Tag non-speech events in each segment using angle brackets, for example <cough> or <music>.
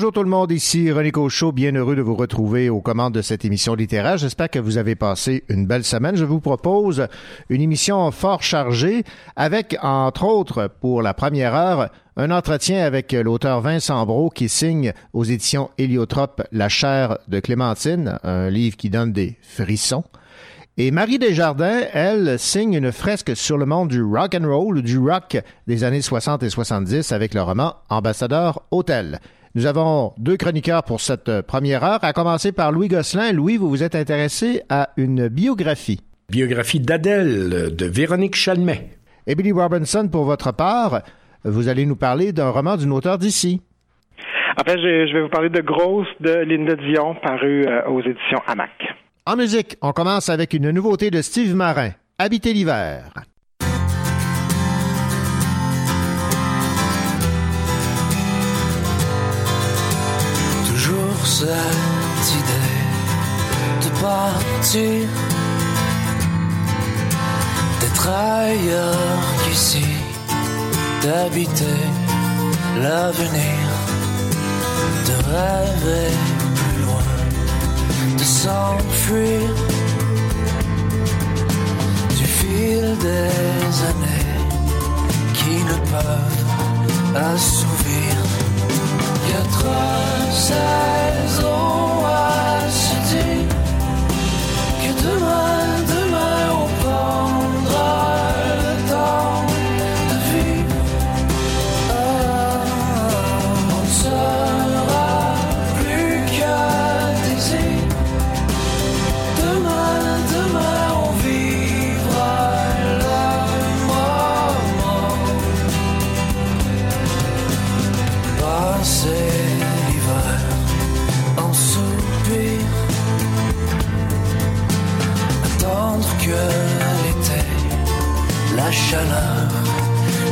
Bonjour tout le monde, ici René Cochot, bien heureux de vous retrouver aux commandes de cette émission littéraire. J'espère que vous avez passé une belle semaine. Je vous propose une émission fort chargée avec, entre autres, pour la première heure, un entretien avec l'auteur Vincent Brault qui signe aux éditions Héliotrope La chair de Clémentine, un livre qui donne des frissons. Et Marie Desjardins, elle, signe une fresque sur le monde du rock and roll, du rock des années 60 et 70 avec le roman Ambassadeur Hôtel. Nous avons deux chroniqueurs pour cette euh, première heure, à commencer par Louis Gosselin. Louis, vous vous êtes intéressé à une biographie. Biographie d'Adèle de Véronique Chalmet. Et Billy Robinson, pour votre part, vous allez nous parler d'un roman d'une auteure d'ici. En fait, je vais vous parler de Grosse de Linda Dion, paru euh, aux éditions Hamac. En musique, on commence avec une nouveauté de Steve Marin, Habiter l'hiver. Cette idée de partir, d'être ailleurs qu'ici, d'habiter l'avenir, de rêver plus loin, de s'enfuir du fil des années qui ne peuvent assouvir quatre saisons que l'été, la chaleur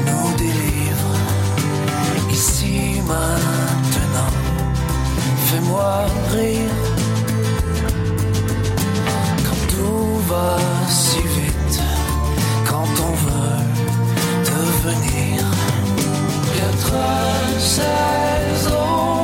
nous délivre. Ici maintenant, fais-moi rire. Quand tout va si vite, quand on veut devenir quatre saisons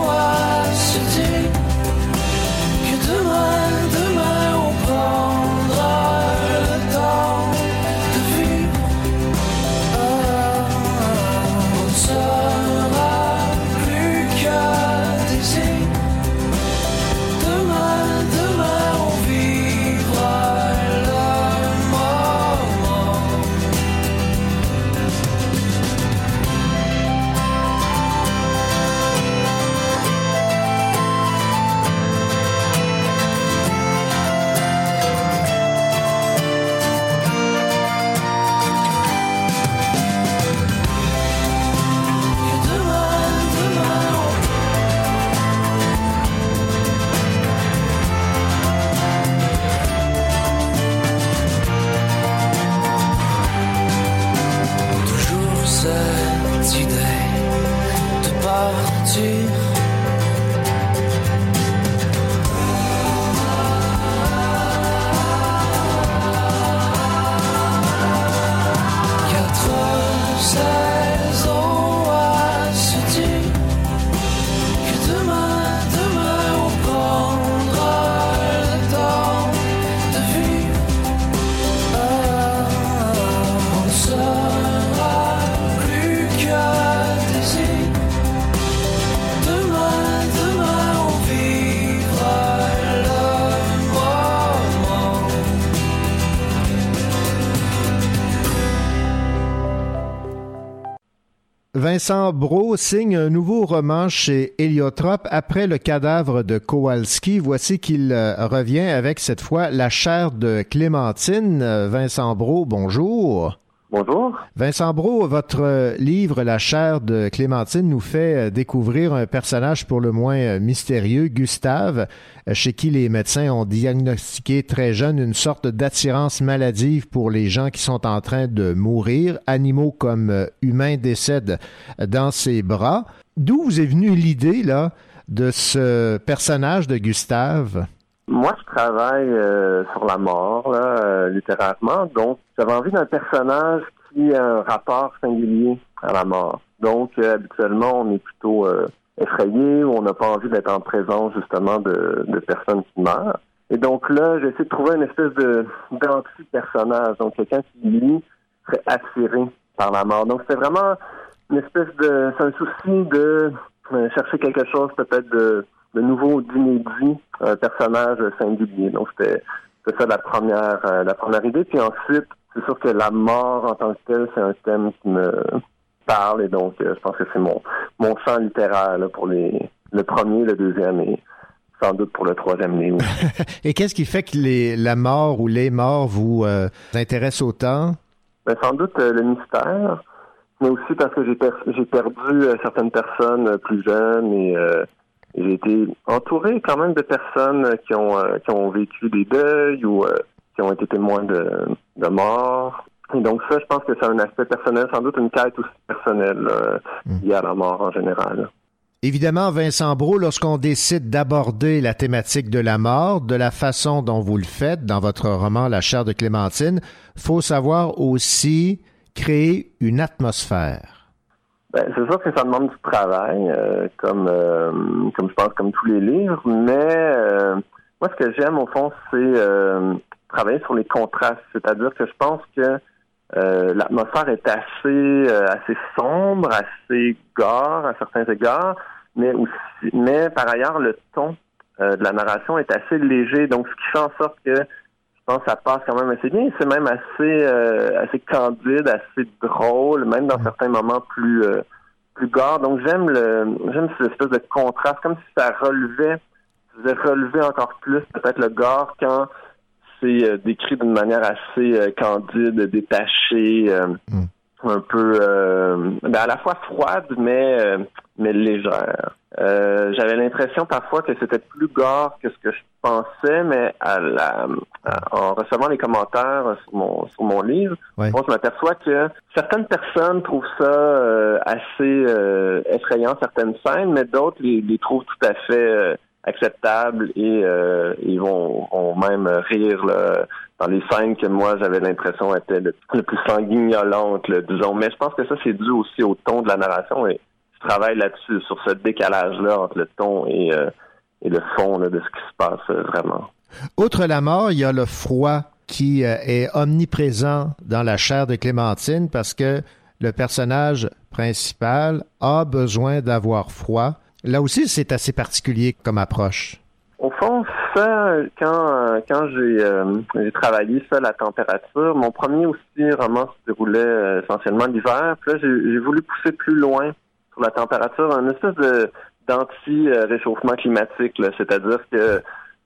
Brault signe un nouveau roman chez Héliotrope après le cadavre de Kowalski. Voici qu'il euh, revient avec cette fois La chair de Clémentine. Euh, Vincent Brault, bonjour. Bonjour. Vincent Brault, votre euh, livre La chair de Clémentine nous fait euh, découvrir un personnage pour le moins euh, mystérieux, Gustave, chez qui les médecins ont diagnostiqué très jeune une sorte d'attirance maladive pour les gens qui sont en train de mourir. Animaux comme humains décèdent dans ses bras. D'où vous est venue l'idée là de ce personnage de Gustave? Moi, je travaille euh, sur la mort, là, euh, littérairement. Donc, j'avais envie d'un personnage qui a un rapport singulier à la mort. Donc, euh, habituellement, on est plutôt effrayé ou on n'a pas envie d'être en présence, justement, de, de personnes qui meurent. Et donc là, j'ai essayé de trouver une espèce de d'anti-personnage. Donc, quelqu'un qui, lui, serait attiré par la mort. Donc, c'est vraiment une espèce de... C'est un souci de chercher quelque chose peut-être de de nouveau d'inédit, un personnage singulier. Donc c'était ça la première euh, la première idée. Puis ensuite, c'est sûr que la mort en tant que telle, c'est un thème qui me parle et donc euh, je pense que c'est mon mon champ littéraire pour les le premier, le deuxième et sans doute pour le troisième livre. <laughs> et qu'est-ce qui fait que les, la mort ou les morts vous euh, intéressent autant? Ben, sans doute le mystère, mais aussi parce que j'ai j'ai perdu certaines personnes plus jeunes et j'ai été entouré quand même de personnes qui ont euh, qui ont vécu des deuils ou euh, qui ont été témoins de, de mort. Et donc ça, je pense que c'est un aspect personnel, sans doute une quête aussi personnelle euh, hmm. liée à la mort en général. Évidemment, Vincent Brault, lorsqu'on décide d'aborder la thématique de la mort de la façon dont vous le faites dans votre roman La chair de Clémentine, faut savoir aussi créer une atmosphère. Ben, c'est sûr que ça demande du travail, euh, comme euh, comme je pense comme tous les livres, mais euh, moi ce que j'aime au fond, c'est travailler sur les contrastes. C'est-à-dire que je pense que l'atmosphère est assez assez sombre, assez gore à certains égards, mais aussi mais par ailleurs le ton de la narration est assez léger, donc ce qui fait en sorte que pense que ça passe quand même assez bien. C'est même assez euh, assez candide, assez drôle, même dans certains moments plus euh, plus gore. Donc j'aime le j'aime cette espèce de contraste, comme si ça relevait, faisait relever encore plus peut-être le gore quand c'est euh, décrit d'une manière assez candide, détachée, mm. un peu ben, à la fois froide mais mais légère. Euh, j'avais l'impression parfois que c'était plus gore que ce que je pensais, mais à la, en recevant les commentaires sur mon, sur mon livre, je m'aperçois que certaines personnes trouvent ça euh, assez euh, effrayant, certaines scènes, mais d'autres les, les, trouvent tout à fait acceptables et ils vont, vont, même rire là, dans les scènes que moi j'avais l'impression étaient le, plus sanguignolentes, disons. Mais je pense que ça c'est dû aussi au ton de la narration et travaille là-dessus, sur ce décalage-là entre le ton et, euh, et le fond de ce qui se passe euh, vraiment. Outre la mort, il y a le froid qui euh, est omniprésent dans la chair de Clémentine parce que le personnage principal a besoin d'avoir froid. Là aussi, c'est assez particulier comme approche. Au fond, ça, quand, quand j'ai travaillé ça, la température, mon premier aussi roman se déroulait essentiellement l'hiver. Puis là, j'ai voulu pousser plus loin sur la température, un espèce de d'anti-réchauffement climatique, c'est-à-dire que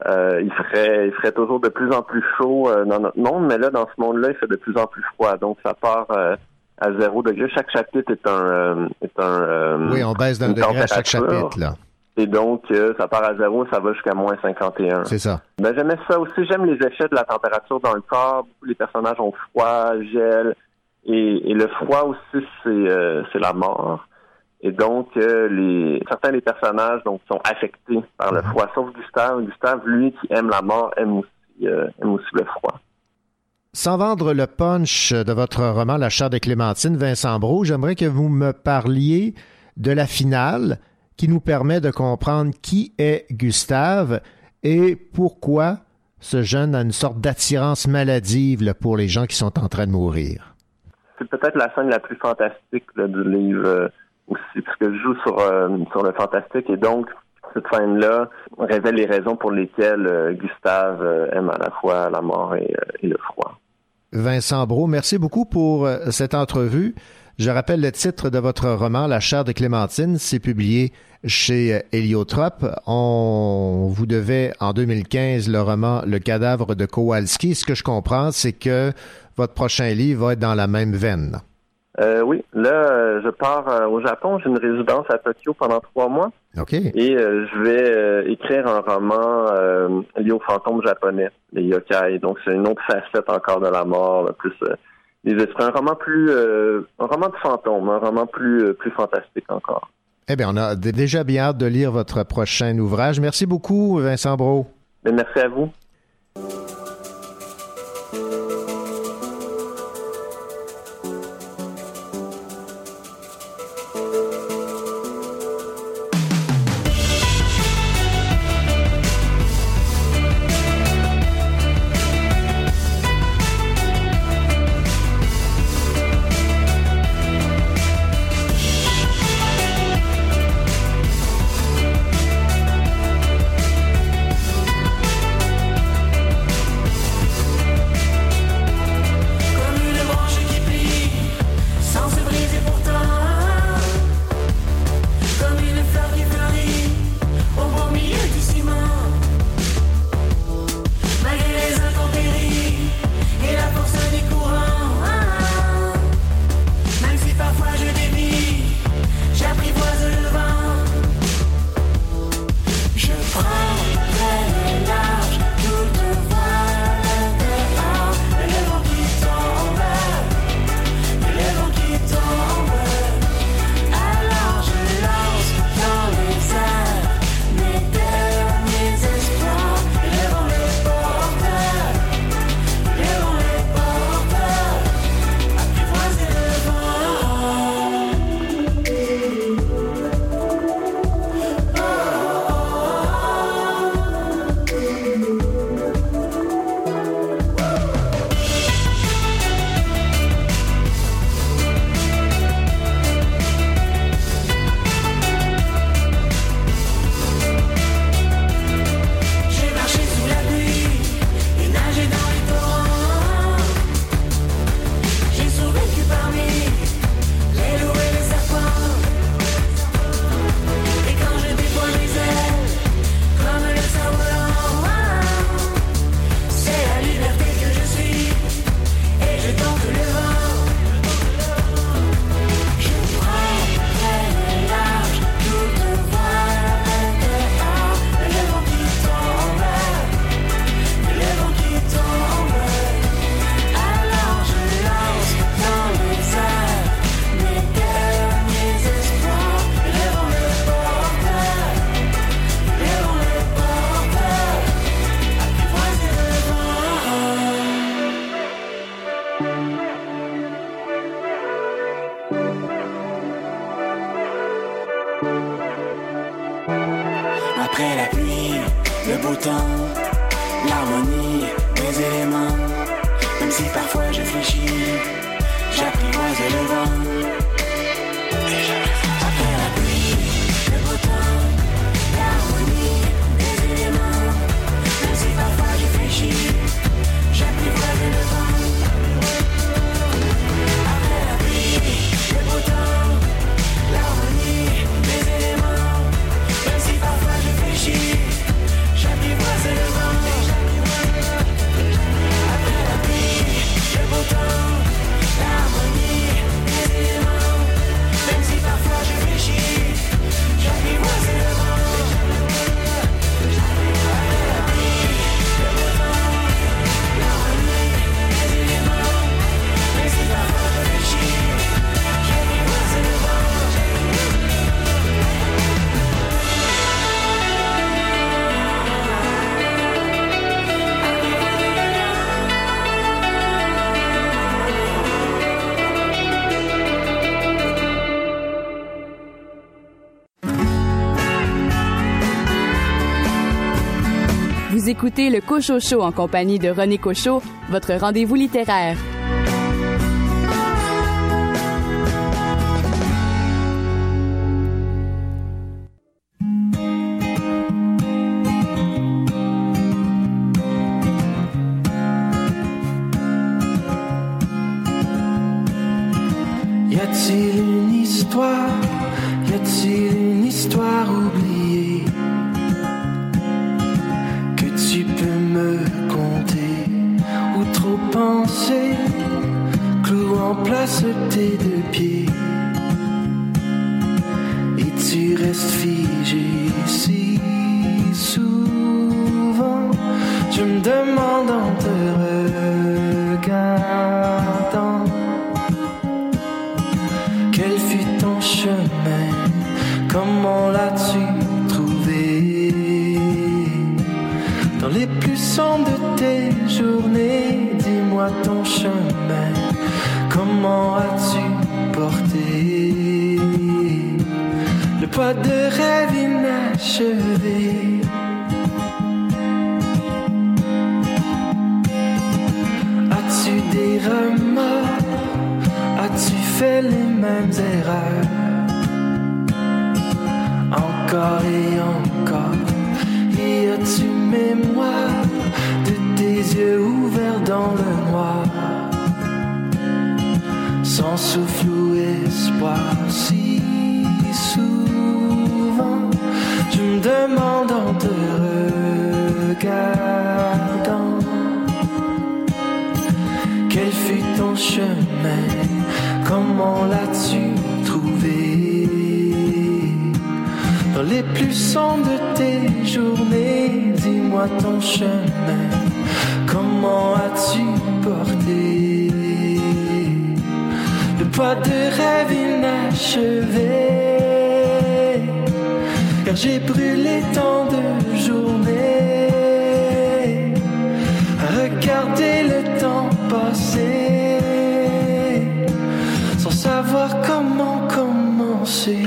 euh, il ferait il ferait toujours de plus en plus chaud euh, dans notre monde, mais là, dans ce monde-là, il fait de plus en plus froid. Donc ça part euh, à zéro degré. Chaque chapitre est un est un Oui, on baisse d'un degré à chaque chapitre, là. Et donc, ça part à zéro, ça va jusqu'à moins 51. C'est ça. Ben, j'aimais ça aussi. J'aime les effets de la température dans le corps. Les personnages ont froid, gel. Et, et le froid aussi, c'est c'est la mort. Et donc, euh, les, certains des personnages donc sont affectés par le mhm. froid, sauf Gustave. Gustave, lui, qui aime la mort, aime aussi, euh, aime aussi le froid. Sans vendre le punch de votre roman La chair de Clémentine, Vincent Brault, j'aimerais que vous me parliez de la finale qui nous permet de comprendre qui est Gustave et pourquoi ce jeune a une sorte d'attirance maladive pour les gens qui sont en train de mourir. C'est peut-être la scène la plus fantastique du livre euh, aussi, parce que je joue sur, euh, sur le fantastique et donc cette scène-là révèle les raisons pour lesquelles euh, Gustave euh, aime à la fois la mort et, le froid. Vincent Brault, merci beaucoup pour cette entrevue. Je rappelle le titre de votre roman, La chair de Clémentine. C'est publié chez Héliotrope. On vous devait en 2015 le roman Le cadavre de Kowalski. Ce que je comprends, c'est que votre prochain livre va être dans la même veine. Euh, oui, là, euh, je pars euh, au Japon. J'ai une résidence à Tokyo pendant trois mois. OK. Et euh, je vais euh, écrire un roman lié aux fantômes japonais, les yokai. Donc, c'est une autre facette encore de la mort, là, plus les esprits. Un roman plus... un roman de fantômes, un roman plus, plus fantastique encore. Eh bien, on a déjà bien hâte de lire votre prochain ouvrage. Merci beaucoup, Vincent Brault. Mais merci à vous. Le Cocho en compagnie de René Cocho, votre rendez-vous littéraire. De rêve inachevé? As-tu des remords? As-tu fait les mêmes erreurs? Encore et encore, y a-tu mémoire de tes yeux ouverts dans le noir? Sans souffle ou espoir, me demande en te regardant. Quel fut ton chemin? Comment l'as-tu trouvé? Dans les plus sombres de tes journées, dis-moi ton chemin. Comment as-tu porté? Le pas de rêve inachevé Car j'ai brûlé tant de journées à regarder le temps passer sans savoir comment commencer.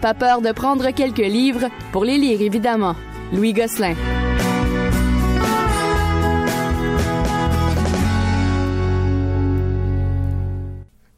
Pas peur de prendre quelques livres pour les lire, évidemment. Louis Gosselin.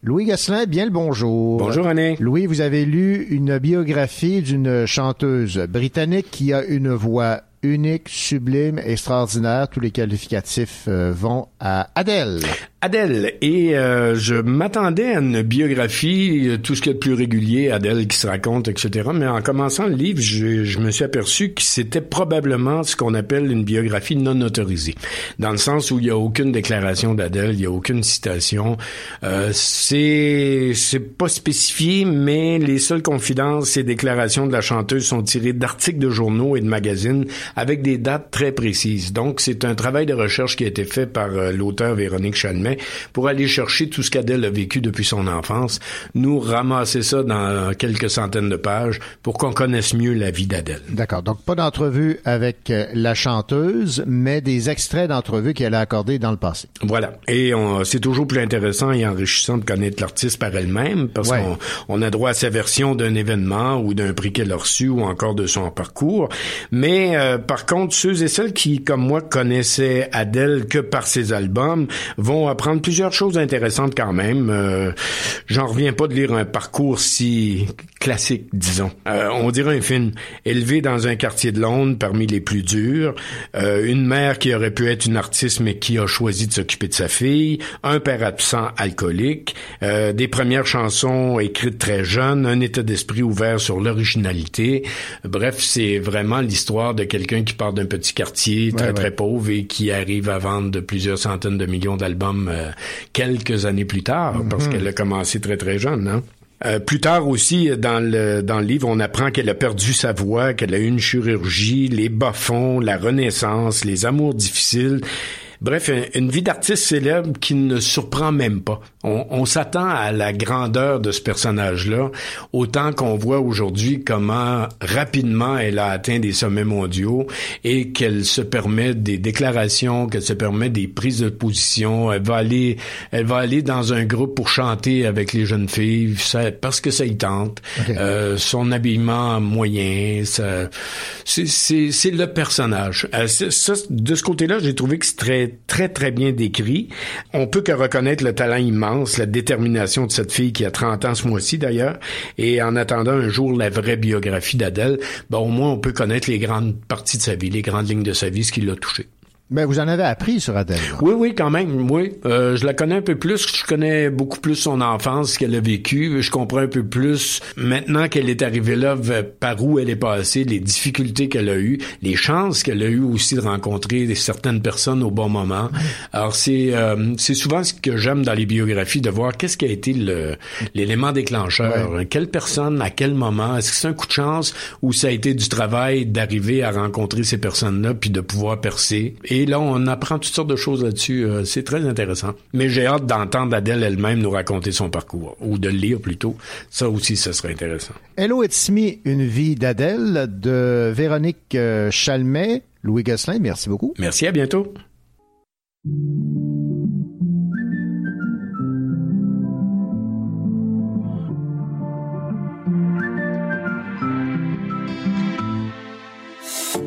Louis Gasselin, bien le bonjour. Bonjour, René. Louis, vous avez lu une biographie d'une chanteuse britannique qui a une voix unique, sublime, extraordinaire. Tous les qualificatifs euh, vont à Adèle. Adèle, et euh, je m'attendais à une biographie, euh, tout ce qu'il y a de plus régulier, Adèle qui se raconte, etc. Mais en commençant le livre, je, je me suis aperçu que c'était probablement ce qu'on appelle une biographie non autorisée, dans le sens où il n'y a aucune déclaration d'Adèle, il n'y a aucune citation. Euh, c'est c'est pas spécifié, mais les seules confidences et déclarations de la chanteuse sont tirées d'articles de journaux et de magazines avec des dates très précises. Donc, c'est un travail de recherche qui a été fait par euh, l'auteur Véronique Pour aller chercher tout ce qu'Adèle a vécu depuis son enfance, nous ramasser ça dans quelques centaines de pages pour qu'on connaisse mieux la vie d'Adèle. D'accord. Donc, pas d'entrevue avec euh, la chanteuse, mais des extraits d'entrevues qu'elle a accordées dans le passé. Voilà. Et c'est toujours plus intéressant et enrichissant de connaître l'artiste par elle-même parce Ouais. qu'on on a droit à sa version d'un événement ou d'un prix qu'elle a reçu ou encore de son parcours. Mais euh, par contre, ceux et celles qui, comme moi, connaissaient Adèle que par ses albums vont apprendre plusieurs choses intéressantes quand même. Euh, J'en reviens pas de lire un parcours si classique, disons. Euh, on dirait un film élevé dans un quartier de Londres parmi les plus durs, euh, une mère qui aurait pu être une artiste mais qui a choisi de s'occuper de sa fille, un père absent alcoolique, euh, des premières chansons écrites très jeunes, un état d'esprit ouvert sur l'originalité. Bref, c'est vraiment l'histoire de quelqu'un qui part d'un petit quartier très Ouais, très pauvre et qui arrive à vendre de plusieurs centaines de millions d'albums quelques années plus tard, parce qu'elle a commencé très très jeune. Hein? Euh, plus tard aussi, dans le, dans le livre, on apprend qu'elle a perdu sa voix, qu'elle a eu une chirurgie, les bas-fonds, la renaissance, les amours difficiles. Bref, un- une vie d'artiste célèbre qui ne surprend même pas. On, on s'attend à la grandeur de ce personnage-là, autant qu'on voit aujourd'hui comment rapidement elle a atteint des sommets mondiaux et qu'elle se permet des déclarations, qu'elle se permet des prises de position. Elle va aller, elle va aller dans un groupe pour chanter avec les jeunes filles ça- parce que ça y tente. Euh, son habillement moyen, ça, c'est, c'est, c'est le personnage. Euh, ça, de ce côté-là, j'ai trouvé que c'est très, très, très bien décrit. On peut que reconnaître le talent immense, la détermination de cette fille qui a 30 ans ce mois-ci d'ailleurs. Et en attendant un jour la vraie biographie d'Adèle, ben, au moins on peut connaître les grandes parties de sa vie, les grandes lignes de sa vie, ce qui l'a touché. Ben, vous en avez appris sur Adèle. Oui, oui, quand même, oui. Euh, je la connais un peu plus. Je connais beaucoup plus son enfance, ce qu'elle a vécu. Je comprends un peu plus maintenant qu'elle est arrivée là, par où elle est passée, les difficultés qu'elle a eues, les chances qu'elle a eues aussi de rencontrer certaines personnes au bon moment. Alors c'est euh, c'est souvent ce que j'aime dans les biographies de voir qu'est-ce qui a été le l'élément déclencheur. Quelle personne, à quel moment, est-ce que c'est un coup de chance ou ça a été du travail d'arriver à rencontrer ces personnes-là puis de pouvoir percer? Et là, on apprend toutes sortes de choses là-dessus. Euh, c'est très intéressant. Mais j'ai hâte d'entendre Adèle elle-même nous raconter son parcours ou de le lire plutôt. Ça aussi, ça serait intéressant. Hello, it's me, une vie d'Adèle de Véronique euh, Chalmet, Louis Gosselin. Merci beaucoup. Merci, à bientôt.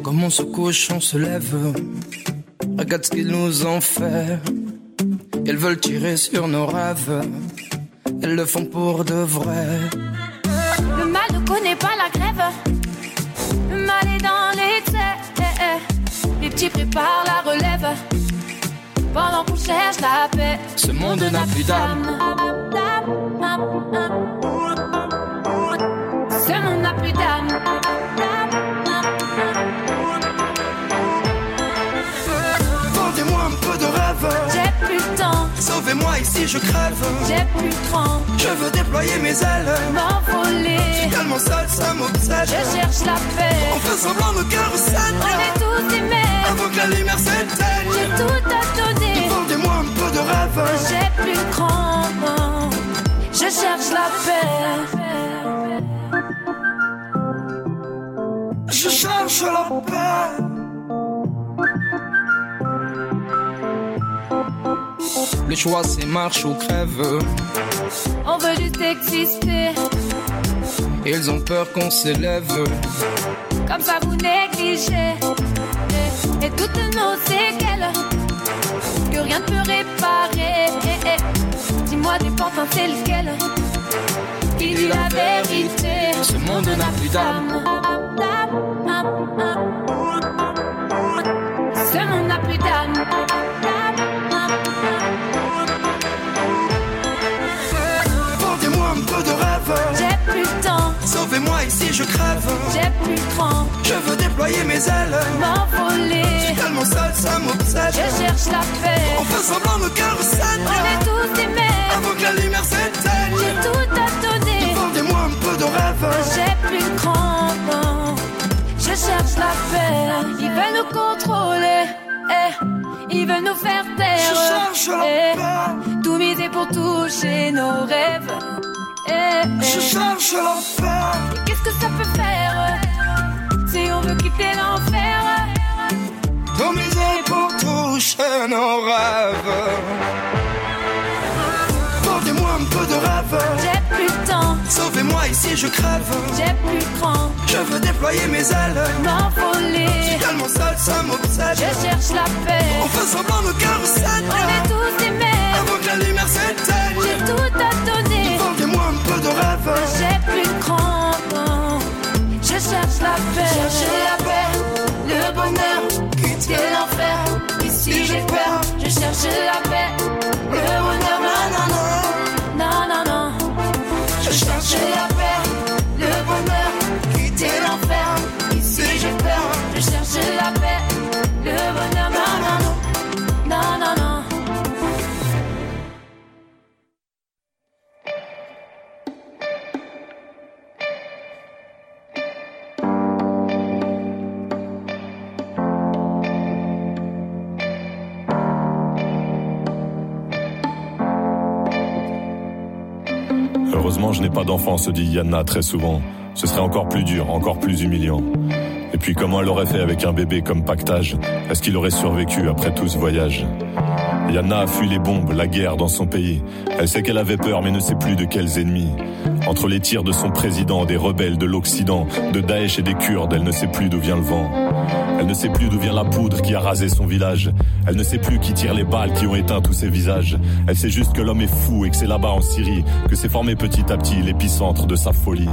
Comment ce cochon se lève Regarde ce qu'ils nous ont fait Ils veulent tirer sur nos rêves Ils le font pour de vrai Le mal ne connaît pas la grève. Le mal est dans l'excès. Les petits préparent la relève. Pendant qu'on cherche la paix. Ce monde n'a plus d'âme Sauvez-moi ici je crève J'ai plus cran. Je veux déployer mes ailes M'envoler. Tellement seul ça m'obsède Je cherche la paix. On fait semblant nos cœurs On saignent est tous aimés. Avant que la lumière J'ai s'éteigne tout à donner. Vendez-moi un peu de rêve J'ai plus cran. Je cherche la paix. Je cherche la paix Le choix c'est marche ou crève On veut juste exister. Ils ont peur qu'on s'élève Comme ça vous négligez. Et, et toutes nos séquelles. Que rien ne peut réparer. Dis-moi des pantins, c'est lequel? Qui dit la vérité? Ce monde n'a plus d'âme Ce monde n'a plus d'âme. Ici je crève J'ai plus cran. Je veux déployer mes ailes M'envoler. Tellement seul ça m'obsède Je cherche la paix. On fait semblant nos cœurs On saignent est tous aimés. Avant que la lumière J'ai s'éteigne tout à donner. Vendez-moi un peu de rêve J'ai plus cran. non. Je cherche la paix. Ils veulent nous contrôler. Eh. Ils veulent nous faire taire. Je cherche la Eh. paix Tout miser pour toucher nos rêves. Eh, eh. Je cherche la paix Qu'est-ce que ça peut faire si on veut quitter l'enfer? Tout miser pour toucher nos rêves Vendez-moi un peu de rêve. J'ai plus le temps, Sauvez-moi ici je crève. J'ai plus cran. Je veux déployer mes ailes. M'envoler, Tellement seul ça m'obsède. Je cherche la paix. On fait semblant nos cœurs On est tous aimés. Avant Heureusement, crampes. J'ai plus de. Je cherche la paix. Se dit Yanna très souvent. Ce serait encore plus dur, encore plus humiliant. Et puis comment elle aurait fait avec un bébé comme pactage? Est-ce qu'il aurait survécu après tout ce voyage? Yanna a fui les bombes, la guerre dans son pays. Elle sait qu'elle avait peur mais ne sait plus de quels ennemis. Entre les tirs de son président, des rebelles de l'Occident, de Daesh et des Kurdes, elle ne sait plus d'où vient le vent. Elle ne sait plus d'où vient la poudre qui a rasé son village. Elle ne sait plus qui tire les balles qui ont éteint tous ses visages. Elle sait juste que l'homme est fou et que c'est là-bas en Syrie que s'est formé petit à petit l'épicentre de sa folie.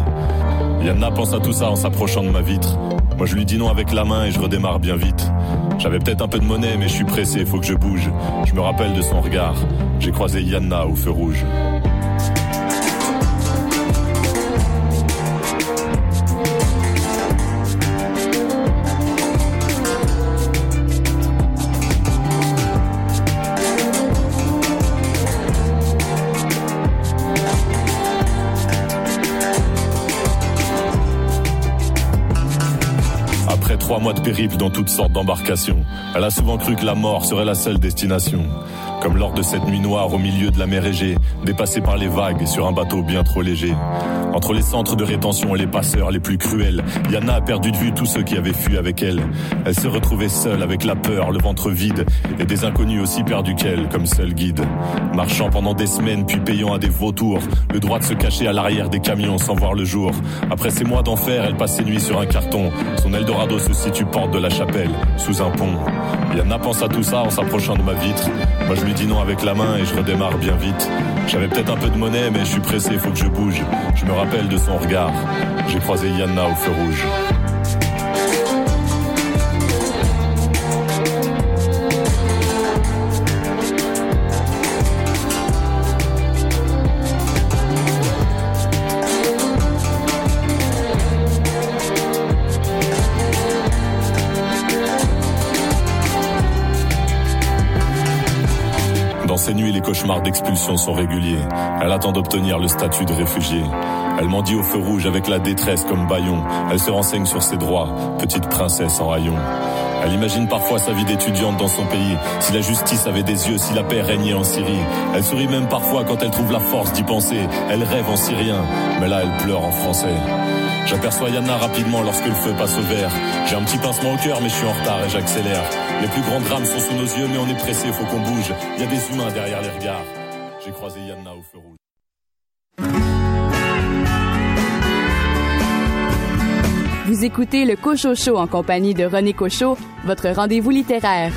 Yanna pense à tout ça en s'approchant de ma vitre. Moi je lui dis non avec la main et je redémarre bien vite. J'avais peut-être un peu de monnaie mais je suis pressé, faut que je bouge. Je me rappelle de son regard. J'ai croisé Yanna au feu rouge. Mois de périple dans toutes sortes d'embarcations, elle a souvent cru que la mort serait la seule destination. Comme lors de cette nuit noire au milieu de la mer Égée, dépassée par les vagues sur un bateau bien trop léger. Entre les centres de rétention et les passeurs les plus cruels, Yana a perdu de vue tous ceux qui avaient fui avec elle. Elle se retrouvait seule avec la peur, le ventre vide, et des inconnus aussi perdus qu'elle, comme seul guide. Marchant pendant des semaines, puis payant à des vautours, le droit de se cacher à l'arrière des camions sans voir le jour. Après ces mois d'enfer, elle passe ses nuits sur un carton. Son Eldorado se situe porte de la chapelle, sous un pont. Yana pense à tout ça en s'approchant de ma vitre. Lui dis non avec la main et je redémarre bien vite. J'avais peut-être un peu de monnaie mais je suis pressé, faut que je bouge. Je me rappelle de son regard. J'ai croisé Yana au feu rouge. Cauchemars d'expulsion sont réguliers. Elle attend d'obtenir le statut de réfugié. Elle mendie au feu rouge avec la détresse comme baillon. Elle se renseigne sur ses droits, petite princesse en haillons. Elle imagine parfois sa vie d'étudiante dans son pays. Si la justice avait des yeux, si la paix régnait en Syrie. Elle sourit même parfois quand elle trouve la force d'y penser. Elle rêve en syrien, mais là elle pleure en français. J'aperçois Yana rapidement lorsque le feu passe au vert. J'ai un petit pincement au cœur, mais je suis en retard et j'accélère. Les plus grands drames sont sous nos yeux, mais on est pressé, faut qu'on bouge. Il y a des humains derrière les regards. J'ai croisé Yana au feu rouge. Vous écoutez le Cocho Show en compagnie de René Cocho, votre rendez-vous littéraire.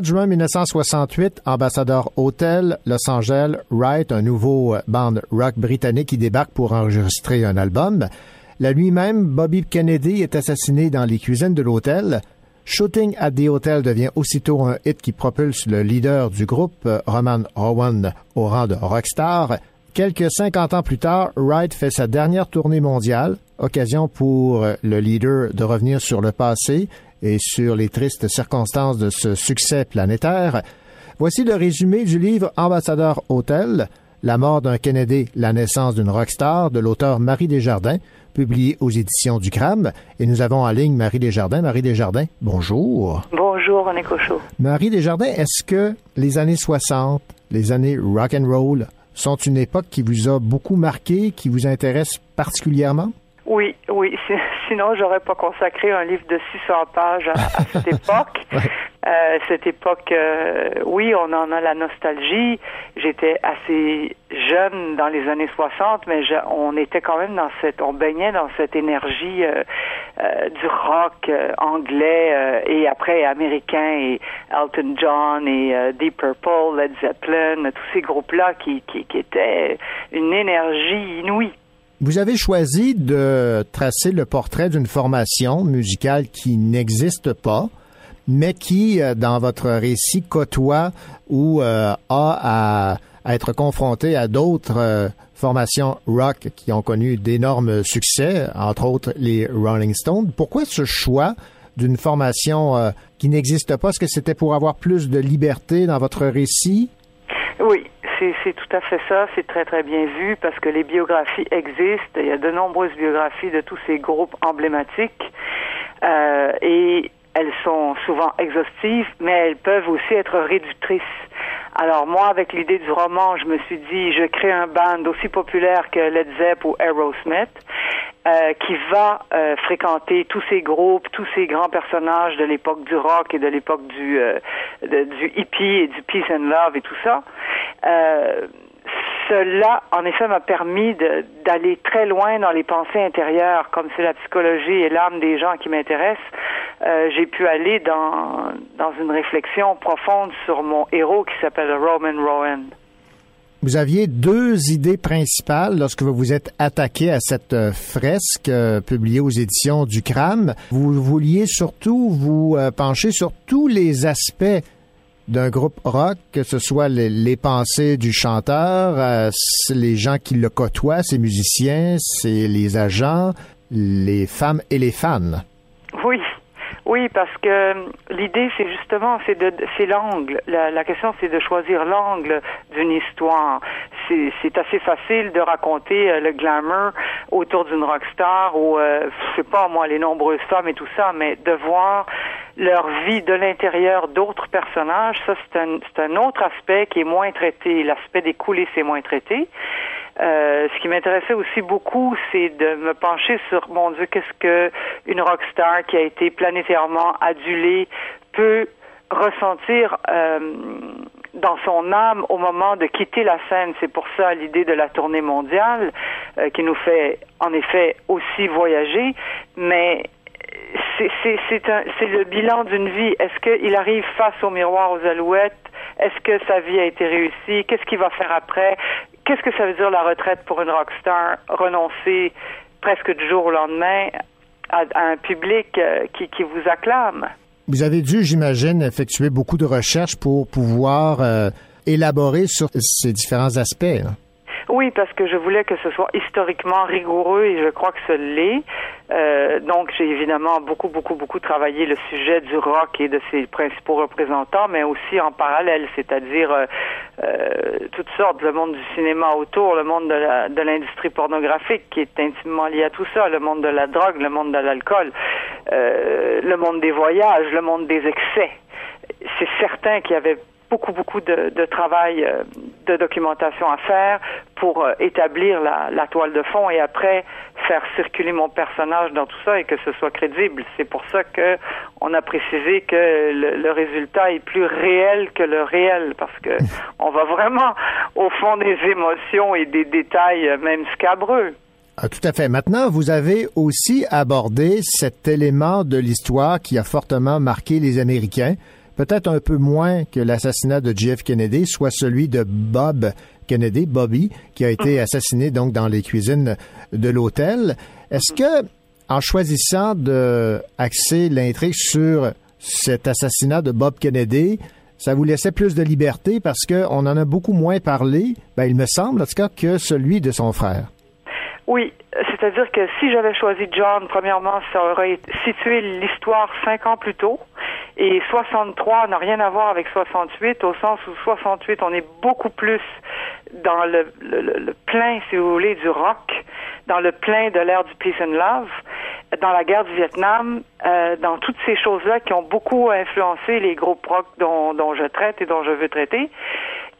4 juin 1968, ambassadeur Hotel, Los Angeles, Wright, un nouveau euh, band rock britannique qui débarque pour enregistrer un album. La nuit même, Bobby Kennedy est assassiné dans les cuisines de l'hôtel. Shooting at the Hotel devient aussitôt un hit qui propulse le leader du groupe, euh, Roman Owen, au rang de rockstar. Quelques 50 ans plus tard, Wright fait sa dernière tournée mondiale, occasion pour euh, le leader de revenir sur le passé et sur les tristes circonstances de ce succès planétaire. Voici le résumé du livre Ambassadeur Hôtel, La mort d'un Kennedy, la naissance d'une rockstar de l'auteur Marie Desjardins, publié aux éditions du CRAM. Et nous avons en ligne Marie Desjardins. Marie Desjardins, bonjour. Bonjour, René Cochot. Marie Desjardins, est-ce que les années 60, les années rock and roll, sont une époque qui vous a beaucoup marqué, qui vous intéresse particulièrement? Oui, oui. <laughs> Sinon, j'aurais pas consacré un livre de 600 pages à, à cette <laughs> époque. euh, cette époque, euh, oui, on en a la nostalgie. J'étais assez jeune dans les années 60, mais je, on était quand même dans cette, on baignait dans cette énergie euh, euh, du rock euh, anglais euh, et après américain et Elton John et Deep Purple, Led Zeppelin, tous ces groupes-là qui, qui, qui étaient une énergie inouïe. Vous avez choisi de tracer le portrait d'une formation musicale qui n'existe pas, mais qui, euh, dans votre récit, côtoie ou euh, a à, être confronté à d'autres euh, formations rock qui ont connu d'énormes succès, entre autres les Rolling Stones. Pourquoi ce choix d'une formation euh, qui n'existe pas? Est-ce que c'était pour avoir plus de liberté dans votre récit? Oui, c'est, tout à fait ça. C'est très, très bien vu parce que les biographies existent. Il y a de nombreuses biographies de tous ces groupes emblématiques. Euh, et elles sont souvent exhaustives, mais elles peuvent aussi être réductrices. Alors moi, avec l'idée du roman, je me suis dit, je crée un band aussi populaire que Led Zepp ou Aerosmith, euh, qui va euh, fréquenter tous ces groupes, tous ces grands personnages de l'époque du rock et de l'époque du euh, du hippie et du peace and love et tout ça. Cela, en effet, m'a permis d'aller très loin dans les pensées intérieures, comme c'est la psychologie et l'âme des gens qui m'intéressent. Euh, j'ai pu aller dans, une réflexion profonde sur mon héros qui s'appelle Roman Rowan. Vous aviez deux idées principales lorsque vous vous êtes attaqué à cette euh, fresque euh, publiée aux éditions du CRAM. Vous vouliez surtout vous pencher sur tous les aspects d'un groupe rock, que ce soit les, pensées du chanteur, euh, les gens qui le côtoient, ses musiciens, c'est les agents, les femmes et les fans. Oui, parce que euh, l'idée, c'est justement, c'est de, c'est l'angle. La, la question, c'est de choisir l'angle d'une histoire. C'est, c'est assez facile de raconter euh, le glamour autour d'une rockstar ou, euh, je sais pas moi, les nombreuses femmes et tout ça, mais de voir leur vie de l'intérieur d'autres personnages, ça c'est un, c'est un autre aspect qui est moins traité. L'aspect des coulisses est moins traité. Euh, ce qui m'intéressait aussi beaucoup, c'est de me pencher sur, mon Dieu, qu'est-ce que une rockstar qui a été planétairement adulée peut ressentir euh, dans son âme au moment de quitter la scène. C'est pour ça l'idée de la tournée mondiale euh, qui nous fait en effet aussi voyager, mais c'est le bilan d'une vie. Est-ce qu'il arrive face au miroir aux alouettes? Est-ce que sa vie a été réussie? Qu'est-ce qu'il va faire après? Qu'est-ce que ça veut dire la retraite pour une rockstar Renoncer presque du jour au lendemain à, un public euh, qui, qui vous acclame? Vous avez dû, j'imagine, effectuer beaucoup de recherches pour pouvoir euh, élaborer sur ces différents aspects. là. Oui, parce que je voulais que ce soit historiquement rigoureux et je crois que ce l'est. Euh, donc, j'ai évidemment beaucoup, beaucoup, beaucoup travaillé le sujet du rock et de ses principaux représentants, mais aussi en parallèle, c'est-à-dire euh, euh, toutes sortes, le monde du cinéma autour, le monde de l'industrie pornographique qui est intimement lié à tout ça, le monde de la drogue, le monde de l'alcool, euh, le monde des voyages, le monde des excès. C'est certain qu'il y avait beaucoup, beaucoup de, de travail euh, de documentation à faire pour euh, établir la, la toile de fond et après faire circuler mon personnage dans tout ça et que ce soit crédible. C'est pour ça que on a précisé que le, le résultat est plus réel que le réel parce que <laughs> on va vraiment au fond des émotions et des détails euh, même scabreux. Ah, tout à fait. Maintenant, vous avez aussi abordé cet élément de l'histoire qui a fortement marqué les Américains, peut-être un peu moins que l'assassinat de JF Kennedy, soit celui de Bob Kennedy, Bobby, qui a été assassiné donc dans les cuisines de l'hôtel. Est-ce que, en choisissant de axer l'intrigue sur cet assassinat de Bob Kennedy, ça vous laissait plus de liberté parce qu'on en a beaucoup moins parlé, ben, il me semble en tout cas, que celui de son frère. Oui, c'est-à-dire que si j'avais choisi John, premièrement, ça aurait situé l'histoire cinq ans plus tôt. Et 63 n'a rien à voir avec 68, au sens où 68, on est beaucoup plus dans le, le, le- le plein, si vous voulez, du rock, dans le plein de l'ère du peace and love, dans la guerre du Vietnam, euh, dans toutes ces choses-là qui ont beaucoup influencé les groupes rock dont je traite et dont je veux traiter.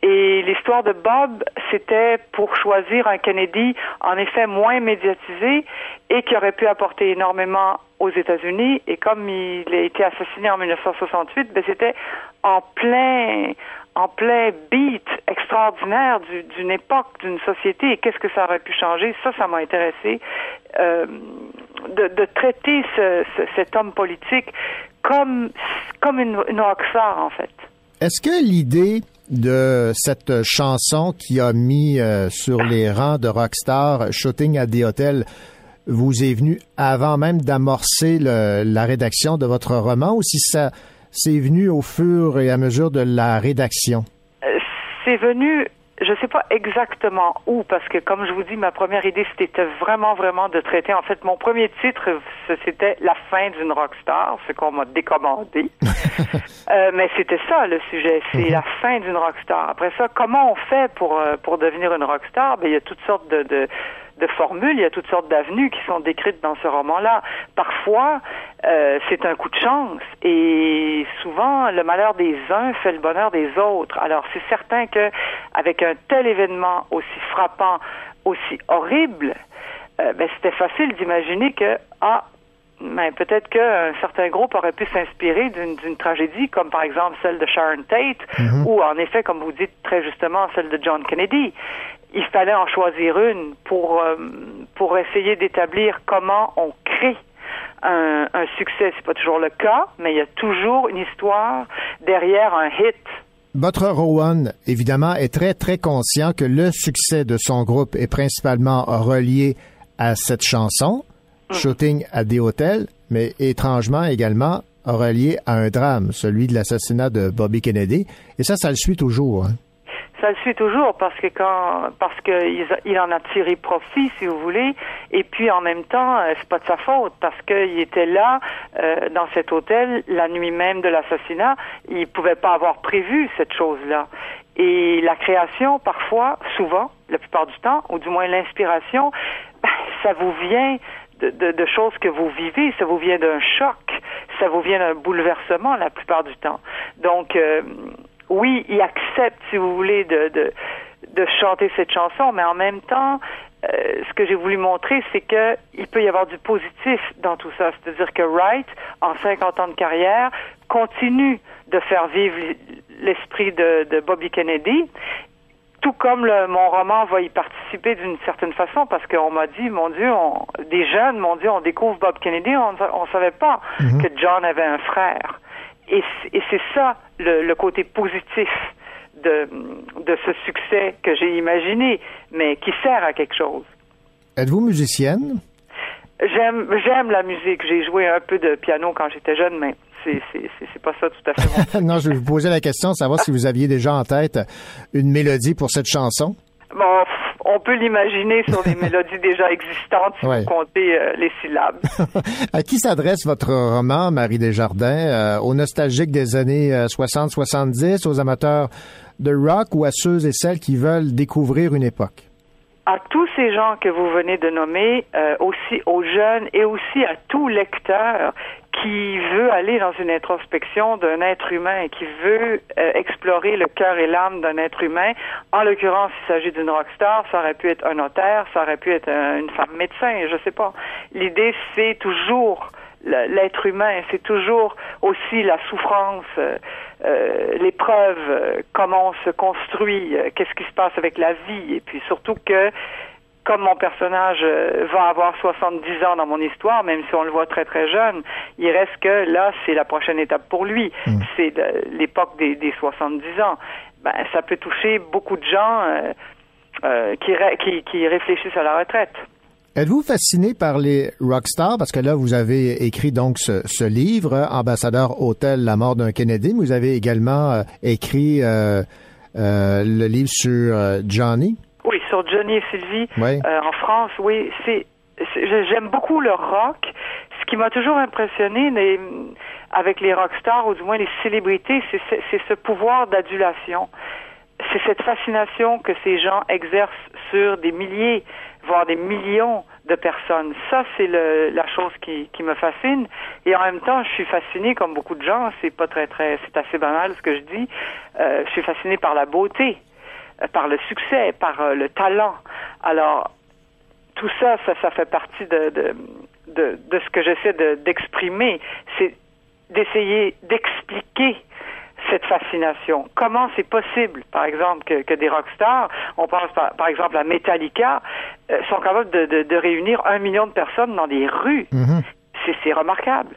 Et l'histoire de Bob, c'était pour choisir un Kennedy en effet moins médiatisé et qui aurait pu apporter énormément aux États-Unis. Et comme il a été assassiné en 1968, ben c'était en plein en plein beat extraordinaire du- d'une époque, d'une société, et qu'est-ce que ça aurait pu changer, ça, ça m'a intéressé euh, de, traiter ce, ce- cet homme politique comme, comme une, une rockstar, en fait. Est-ce que l'idée de cette chanson qui a mis euh, sur les rangs de rockstar Shooting à des hôtels vous est venue avant même d'amorcer la rédaction de votre roman ou si ça c'est venu au fur et à mesure de la rédaction? Euh, c'est venu, je sais pas exactement où, parce que comme je vous dis, ma première idée, c'était vraiment, vraiment de traiter. En fait, mon premier titre, c'était La fin d'une rockstar, ce qu'on m'a décommandé. <laughs> Euh, mais c'était ça le sujet, c'est la fin d'une rockstar. Après ça, comment on fait pour euh, pour devenir une rockstar? Ben il y a toutes sortes de, de de formules, il y a toutes sortes d'avenues qui sont décrites dans ce roman-là. Parfois, euh, c'est un coup de chance et souvent le malheur des uns fait le bonheur des autres. Alors c'est certain que avec un tel événement aussi frappant, aussi horrible, euh, ben, c'était facile d'imaginer que ah mais peut-être qu'un certain groupe aurait pu s'inspirer d'une d'une tragédie comme par exemple celle de Sharon Tate Mhm. ou en effet, comme vous dites très justement, celle de John Kennedy. Il fallait en choisir une pour euh, pour essayer d'établir comment on crée un, un succès. C'est pas toujours le cas, mais il y a toujours une histoire derrière un hit. Votre Rowan, évidemment, est très, très conscient que le succès de son groupe est principalement relié à cette chanson, Shooting à des hôtels, mais étrangement également relié à un drame, celui de l'assassinat de Bobby Kennedy. Et ça, ça le suit toujours. hein. Ça le suit toujours parce que quand parce que il, en a tiré profit, si vous voulez, et puis en même temps, euh, c'est pas de sa faute parce qu'il était là euh, dans cet hôtel la nuit même de l'assassinat. Il pouvait pas avoir prévu cette chose-là. Et la création, parfois, souvent, la plupart du temps, ou du moins l'inspiration, <laughs> ça vous vient de choses que vous vivez, ça vous vient d'un choc, ça vous vient d'un bouleversement la plupart du temps. Donc, euh, oui, il accepte, si vous voulez, de, de, de chanter cette chanson, mais en même temps, euh, ce que j'ai voulu montrer, c'est que il peut y avoir du positif dans tout ça. C'est-à-dire que Wright, en 50 ans de carrière, continue de faire vivre l'esprit de, de Bobby Kennedy tout comme le, mon roman va y participer d'une certaine façon, parce qu'on m'a dit, mon Dieu, on, des jeunes m'ont dit, on découvre Bob Kennedy, on ne savait pas Mhm. que John avait un frère. Et, c'est ça le, le côté positif de, de ce succès que j'ai imaginé, mais qui sert à quelque chose. Êtes-vous musicienne? J'aime, j'aime la musique. J'ai joué un peu de piano quand j'étais jeune, mais c'est, c'est, c'est, c'est pas ça tout à fait. <laughs> non, je vais vous poser la question, savoir si vous aviez déjà en tête une mélodie pour cette chanson. Bon, on peut l'imaginer sur des <laughs> mélodies déjà existantes si Ouais. vous comptez euh, les syllabes. <laughs> À qui s'adresse votre roman, Marie Desjardins? Euh, aux nostalgiques des années euh, 60-70, aux amateurs de rock ou à ceux et celles qui veulent découvrir une époque? à tous ces gens que vous venez de nommer, euh, aussi aux jeunes et aussi à tout lecteur qui veut aller dans une introspection d'un être humain, qui veut euh, explorer le cœur et l'âme d'un être humain. En l'occurrence, il s'agit d'une rockstar, ça aurait pu être un notaire, ça aurait pu être un- une femme médecin, je sais pas. L'idée, c'est toujours l'être humain, c'est toujours aussi la souffrance, euh, euh, l'épreuve, euh, comment on se construit, euh, qu'est-ce qui se passe avec la vie, et puis surtout que comme mon personnage euh, va avoir 70 ans dans mon histoire, même si on le voit très très jeune, il reste que là, c'est la prochaine étape pour lui. C'est de- l'époque des, des 70 ans. Ben, ça peut toucher beaucoup de gens euh, euh, qui, qui, qui réfléchissent à la retraite. Êtes-vous fasciné par les rockstars? Parce que là, vous avez écrit donc ce, ce livre, Ambassadeur Hôtel, la mort d'un Kennedy, mais vous avez également euh, écrit euh, euh, le livre sur Johnny. Oui, sur Johnny et Sylvie, Oui. euh, en France, oui, c'est, j'aime beaucoup le rock. Ce qui m'a toujours impressionné les- avec les rockstars, ou du moins les célébrités, c'est, ce pouvoir d'adulation. C'est cette fascination que ces gens exercent sur des milliers, voire des millions de personnes. Ça, c'est la chose qui, qui me fascine. Et en même temps, je suis fascinée, comme beaucoup de gens, c'est pas très, très, c'est assez banal ce que je dis, euh, je suis fascinée par la beauté par le succès, par euh, le talent. Alors, tout ça, ça, ça fait partie de, de, de, de ce que j'essaie de- d'exprimer. C'est d'essayer d'expliquer cette fascination. Comment c'est possible, par exemple, que, que des rockstars, on pense par, par exemple à Metallica, euh, sont capables de, de, de réunir un million de personnes dans des rues. C'est c'est remarquable.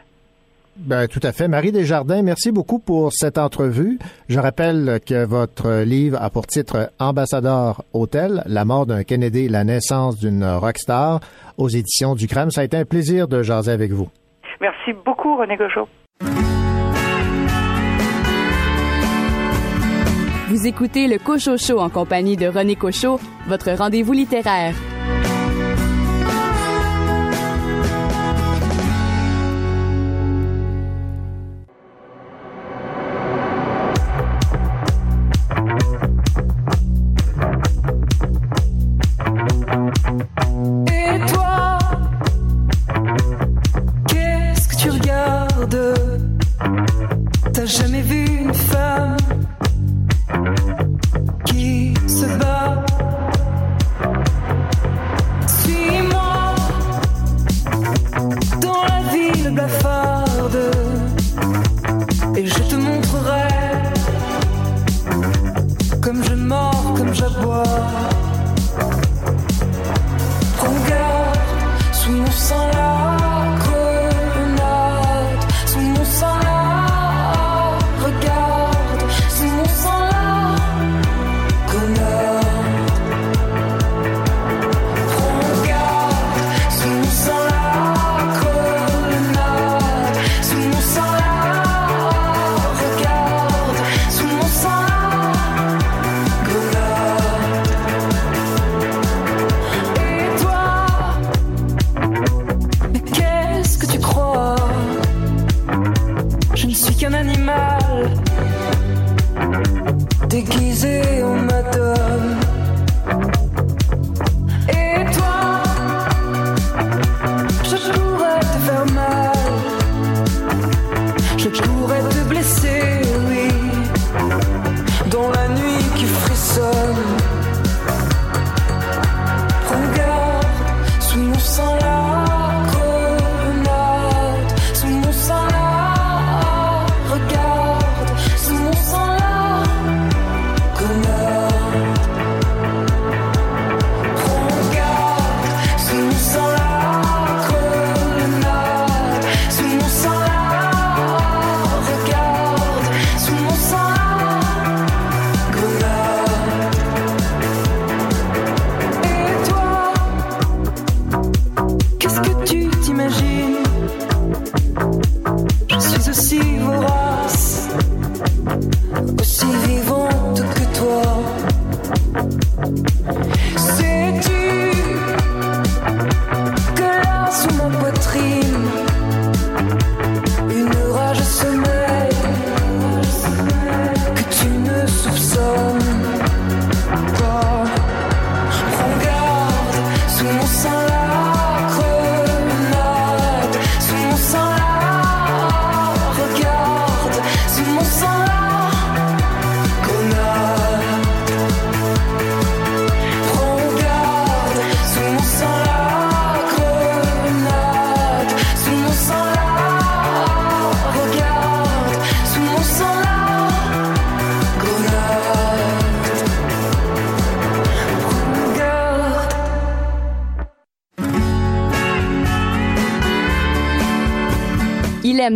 Ben, tout à fait. Marie Desjardins, merci beaucoup pour cette entrevue. Je rappelle que votre livre a pour titre Ambassadeur Hôtel, la mort d'un Kennedy, la naissance d'une rockstar aux éditions du Crème. Ça a été un plaisir de jaser avec vous. Merci beaucoup, René Gauchot. Vous écoutez le Cochot Show en compagnie de René Cochot, votre rendez-vous littéraire.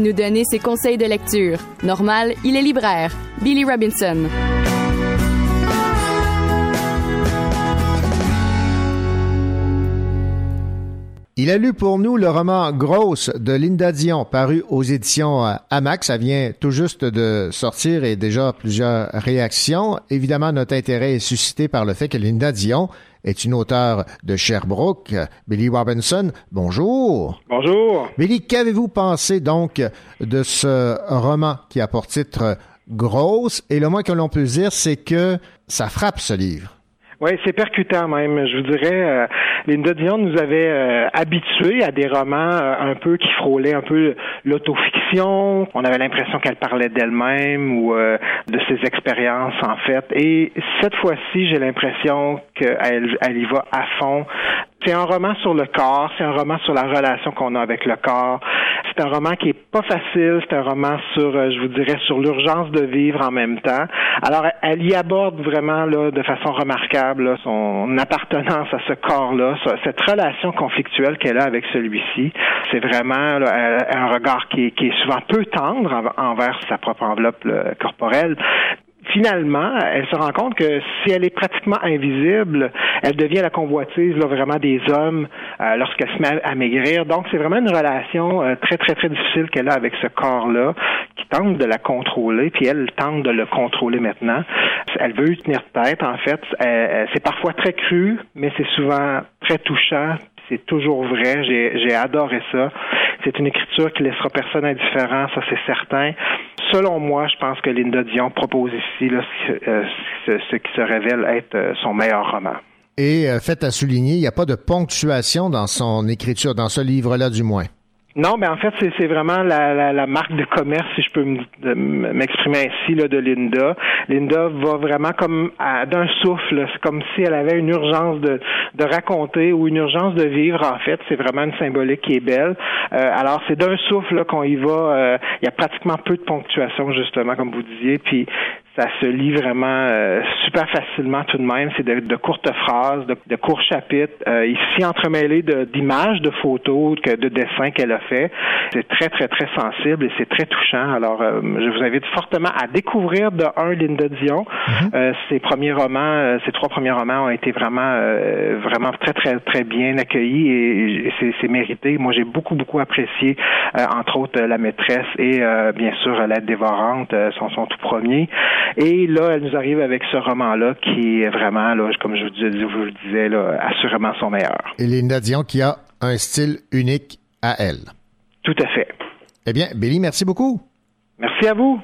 Nous donner ses conseils de lecture. Normal, il est libraire. Billy Robinson. Il a lu pour nous le roman Grosse de Linda Dion, paru aux éditions euh, Amax. Ça vient tout juste de sortir et déjà plusieurs réactions. Évidemment, notre intérêt est suscité par le fait que Linda Dion est une auteure de Sherbrooke. Billy Robinson, bonjour. Bonjour. Billy, qu'avez-vous pensé donc de ce roman qui a pour titre Grosse? Et le moins que l'on peut dire, c'est que ça frappe ce livre. Oui, c'est percutant même. Je vous dirais, euh, Linda Dion nous avait euh, habitués à des romans euh, un peu qui frôlaient un peu l'autofiction. On avait l'impression qu'elle parlait d'elle-même ou euh, de ses expériences en fait. Et cette fois-ci, j'ai l'impression qu'elle elle y va à fond. C'est un roman sur le corps, c'est un roman sur la relation qu'on a avec le corps. C'est un roman qui est pas facile, c'est un roman sur, euh, je vous dirais, sur l'urgence de vivre en même temps. Alors, elle y aborde vraiment là, de façon remarquable là, son appartenance à ce corps-là, ce- cette relation conflictuelle qu'elle a avec celui-ci. C'est vraiment là, euh, un regard qui est, qui est souvent peu tendre env- envers sa propre enveloppe corporelle finalement, elle se rend compte que si elle est pratiquement invisible, elle devient la convoitise là, vraiment des hommes euh, lorsqu'elle se met à, maigrir. Donc, c'est vraiment une relation euh, très, très, très difficile qu'elle a avec ce corps-là, qui tente de la contrôler, puis elle tente de le contrôler maintenant. Elle veut tenir tête, en fait. Euh, euh, c'est parfois très cru, mais c'est souvent très touchant. C'est toujours vrai. J'ai adoré ça. C'est une écriture qui laissera personne indifférent, ça c'est certain. Selon moi, je pense que Linda Dion propose ici là, ce, euh, qui se révèle être euh, son meilleur roman. Et euh, fait à souligner, il n'y a pas de ponctuation dans son écriture, dans ce livre-là du moins. Non, mais en fait, c'est vraiment la, la, la marque de commerce, si je peux m'exprimer ainsi, là, de Linda. Linda va vraiment comme d'un souffle. C'est comme si elle avait une urgence de, de raconter ou une urgence de vivre, en fait. C'est vraiment une symbolique qui est belle. Euh, alors, c'est d'un souffle qu'on y va. Euh, il y a pratiquement peu de ponctuation, justement, comme vous disiez. Puis, ça se lit vraiment euh, super facilement tout de même. C'est de, de courtes phrases, de, de courts chapitres, euh, ici entremêlés d'images, de, photos, que, de dessins qu'elle a fait. C'est très, très, très sensible et c'est très touchant. Alors, euh, je vous invite fortement à découvrir de un Linda Dion. Euh, ses premiers romans, euh, ses trois premiers romans ont été vraiment, euh, vraiment très, très, très bien accueillis et, et c'est, mérité. Moi, j'ai beaucoup, beaucoup apprécié, euh, entre autres, La Maîtresse et euh, bien sûr L'aide dévorante, euh, son, son tout premier. Et là, elle nous arrive avec ce roman-là qui est vraiment, là, comme je vous, dis- je vous le disais, là, assurément son meilleur. Et Linda Dion qui a un style unique à elle. Tout à fait. Eh bien, Billy, merci beaucoup. Merci à vous.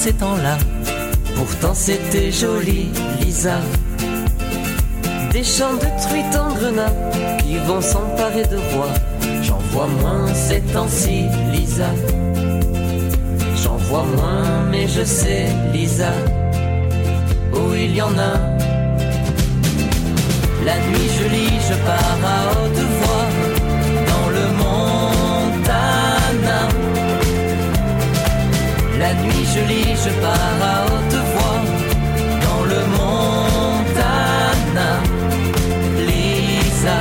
Ces temps-là. Pourtant c'était joli, Lisa. Des champs de truites en grenat qui vont s'emparer de rois. J'en vois moins ces temps-ci, Lisa. J'en vois moins, mais je sais, Lisa, où il y en a. La nuit je lis, je pars à haute voix La nuit je lis, je pars à haute voix dans le Montana. Lisa.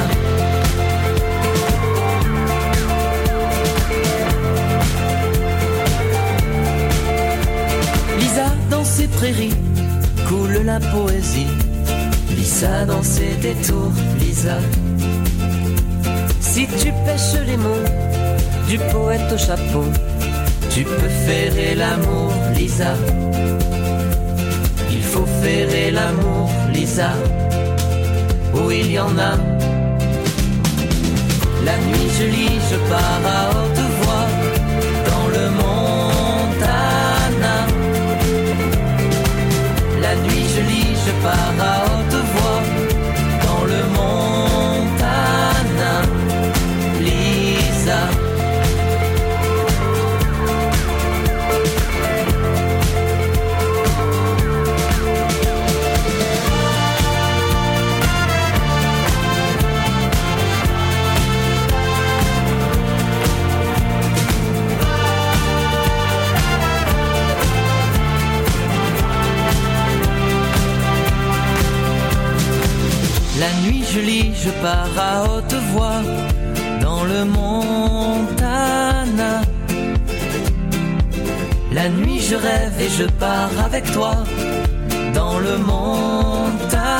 Lisa dans ses prairies coule la poésie. Lisa dans ses détours, Lisa. Si tu pêches les mots du poète au chapeau, tu peux ferrer l'amour, Lisa. Il faut ferrer l'amour, Lisa. Où il y en a. La nuit je lis, je pars à haute voix dans le Montana. La nuit je lis, je pars à je lis, je pars à haute voix dans le Montana. La nuit je rêve et je pars avec toi dans le Montana.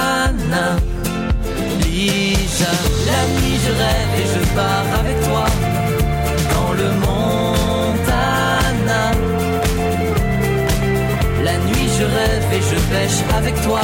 Lisa, la nuit je rêve et je pars avec toi dans le Montana. La nuit je rêve et je pêche avec toi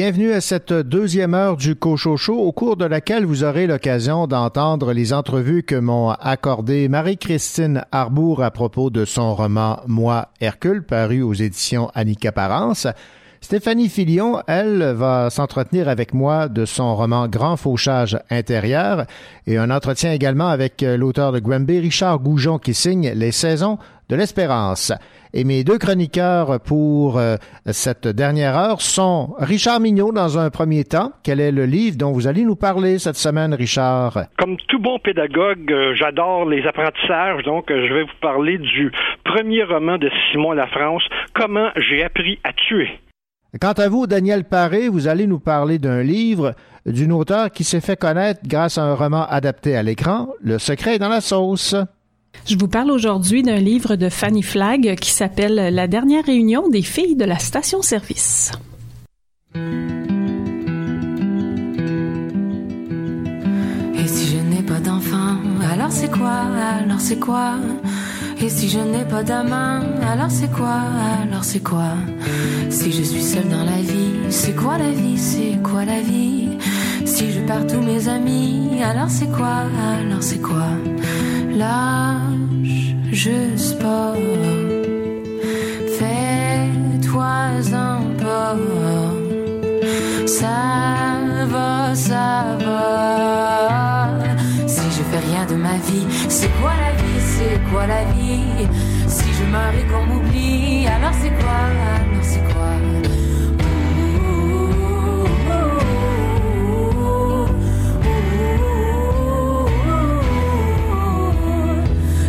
Bienvenue à cette deuxième heure du Cochocho, au cours de laquelle vous aurez l'occasion d'entendre les entrevues que m'ont accordées Marie-Christine Arbour à propos de son roman Moi, Hercule, paru aux éditions Annika Parence. Stéphanie Filion, elle, va s'entretenir avec moi de son roman Grand Fauchage intérieur et un entretien également avec l'auteur de Granby, Richard Goujon, qui signe Les Saisons de l'Espérance. Et mes deux chroniqueurs pour euh, cette dernière heure sont Richard Mignot dans un premier temps. Quel est le livre dont vous allez nous parler cette semaine, Richard? Comme tout bon pédagogue, euh, j'adore les apprentissages, donc euh, je vais vous parler du premier roman de Simon Lafrance, Comment j'ai appris à tuer. Quant à vous, Daniel Paré, vous allez nous parler d'un livre d'une auteure qui s'est fait connaître grâce à un roman adapté à l'écran, Le secret est dans la sauce. Je vous parle aujourd'hui d'un livre de Fanny Flagg qui s'appelle La dernière réunion des filles de la station-service. Et si je n'ai pas d'enfant, alors c'est quoi? Alors c'est quoi? Et si je n'ai pas d'amant, alors c'est quoi? Alors c'est quoi? Si je suis seule dans la vie, c'est quoi la vie? C'est quoi la vie? Si je perds tous mes amis, alors c'est quoi? Alors c'est quoi? Lâche juste pas. Fais-toi un pas. Ça va ça va. Si je fais rien de ma vie, c'est quoi la vie, c'est quoi la vie? Si je et qu'on m'oublie, alors c'est quoi?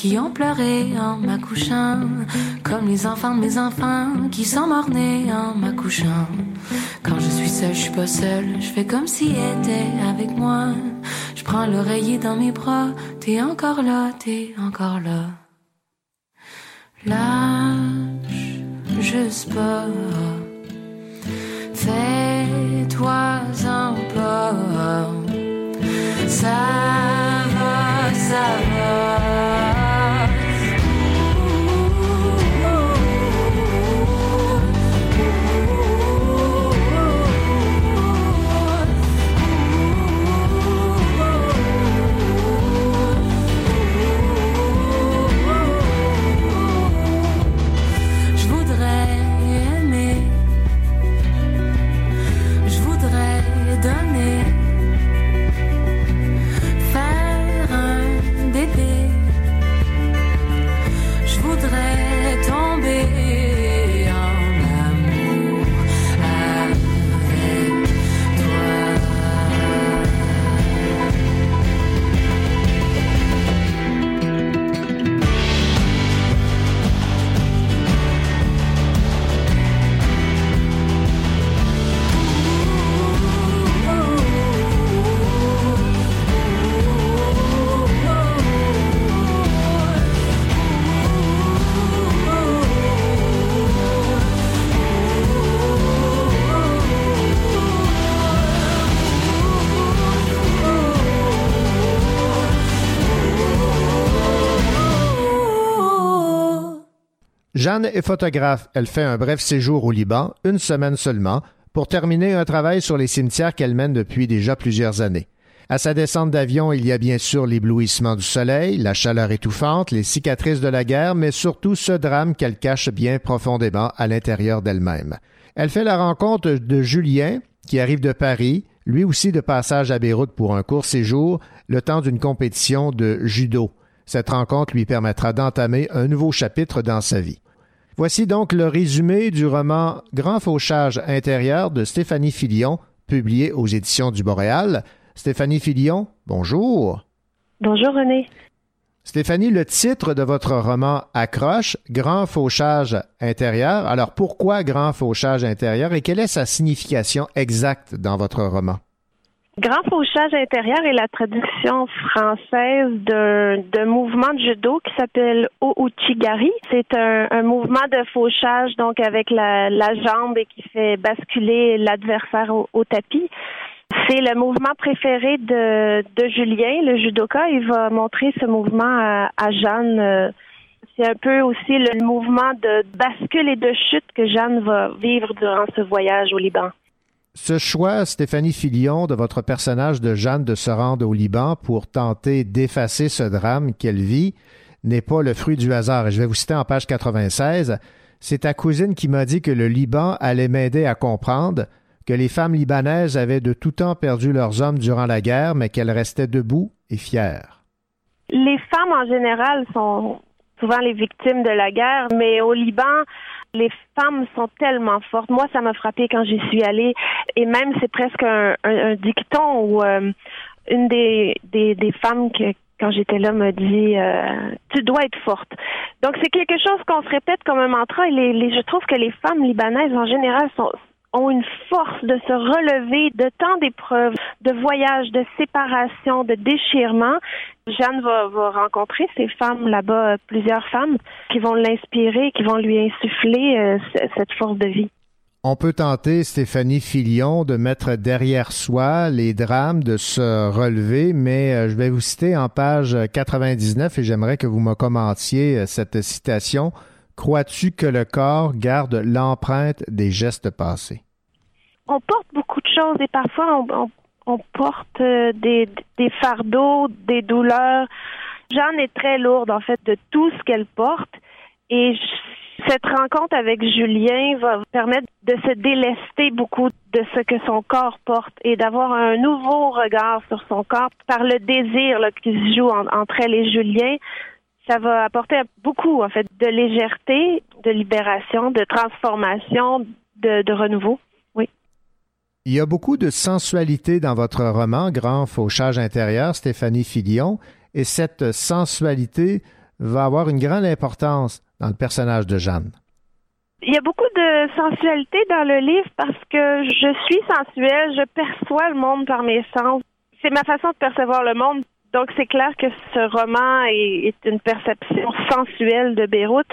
qui ont pleuré en m'accouchant, comme les enfants de mes enfants qui sont morts-nés en m'accouchant. Quand je suis seule, je suis pas seule, je fais comme s'il était avec moi. Je prends l'oreiller dans mes bras, t'es encore là, t'es encore là. Lâche juste pas, fais-toi-en pas. Ça va, ça va. Jeanne est photographe. Elle fait un bref séjour au Liban, une semaine seulement, pour terminer un travail sur les cimetières qu'elle mène depuis déjà plusieurs années. À sa descente d'avion, il y a bien sûr l'éblouissement du soleil, la chaleur étouffante, les cicatrices de la guerre, mais surtout ce drame qu'elle cache bien profondément à l'intérieur d'elle-même. Elle fait la rencontre de Julien, qui arrive de Paris, lui aussi de passage à Beyrouth pour un court séjour, le temps d'une compétition de judo. Cette rencontre lui permettra d'entamer un nouveau chapitre dans sa vie. Voici donc le résumé du roman Grand fauchage intérieur de Stéphanie Filion, publié aux éditions du Boréal. Stéphanie Filion, bonjour. Bonjour René. Stéphanie, le titre de votre roman accroche Grand fauchage intérieur. Alors pourquoi Grand fauchage intérieur et quelle est sa signification exacte dans votre roman? Grand fauchage intérieur est la traduction française d'un mouvement de judo qui s'appelle Ouchigari. C'est un, un mouvement de fauchage donc avec la, la jambe et qui fait basculer l'adversaire au, au tapis. C'est le mouvement préféré de, de Julien, le judoka. Il va montrer ce mouvement à, à Jeanne. euh, C'est un peu aussi le mouvement de bascule et de chute que Jeanne va vivre durant ce voyage au Liban. Ce choix, Stéphanie Filion, de votre personnage de Jeanne de se rendre au Liban pour tenter d'effacer ce drame qu'elle vit, n'est pas le fruit du hasard. Et je vais vous citer en page 96. C'est ta cousine qui m'a dit que le Liban allait m'aider à comprendre que les femmes libanaises avaient de tout temps perdu leurs hommes durant la guerre, mais qu'elles restaient debout et fières. Les femmes en général sont souvent les victimes de la guerre, mais au Liban, les femmes sont tellement fortes. Moi, ça m'a frappé quand j'y suis allée, et même c'est presque un, un- un dicton où euh, une des, des, femmes que quand j'étais là me dit euh, tu dois être forte. Donc c'est quelque chose qu'on se répète comme un mantra. Et les- je trouve que les femmes libanaises en général sont ont une force de se relever de tant d'épreuves, de voyages, de séparation, de déchirement. Jeanne va, rencontrer ces femmes là-bas, euh, plusieurs femmes, qui vont l'inspirer, qui vont lui insuffler euh, cette force de vie. On peut tenter, Stéphanie Filion, de mettre derrière soi les drames, de se relever, mais euh, je vais vous citer en page 99 et j'aimerais que vous me commentiez cette citation crois-tu que le corps garde l'empreinte des gestes passés? On porte beaucoup de choses et parfois on, porte euh, des, fardeaux, des douleurs. Jeanne est très lourde en fait de tout ce qu'elle porte et cette rencontre avec Julien va permettre de se délester beaucoup de ce que son corps porte et d'avoir un nouveau regard sur son corps par le désir qui se joue en- entre elle et Julien. Ça va apporter beaucoup en fait de légèreté, de libération, de transformation, de, de renouveau. Oui. Il y a beaucoup de sensualité dans votre roman Grand Fauchage intérieur, Stéphanie Filion, et cette sensualité va avoir une grande importance dans le personnage de Jeanne. Il y a beaucoup de sensualité dans le livre parce que je suis sensuelle, je perçois le monde par mes sens. C'est ma façon de percevoir le monde. Donc c'est clair que ce roman est, est une perception sensuelle de Beyrouth.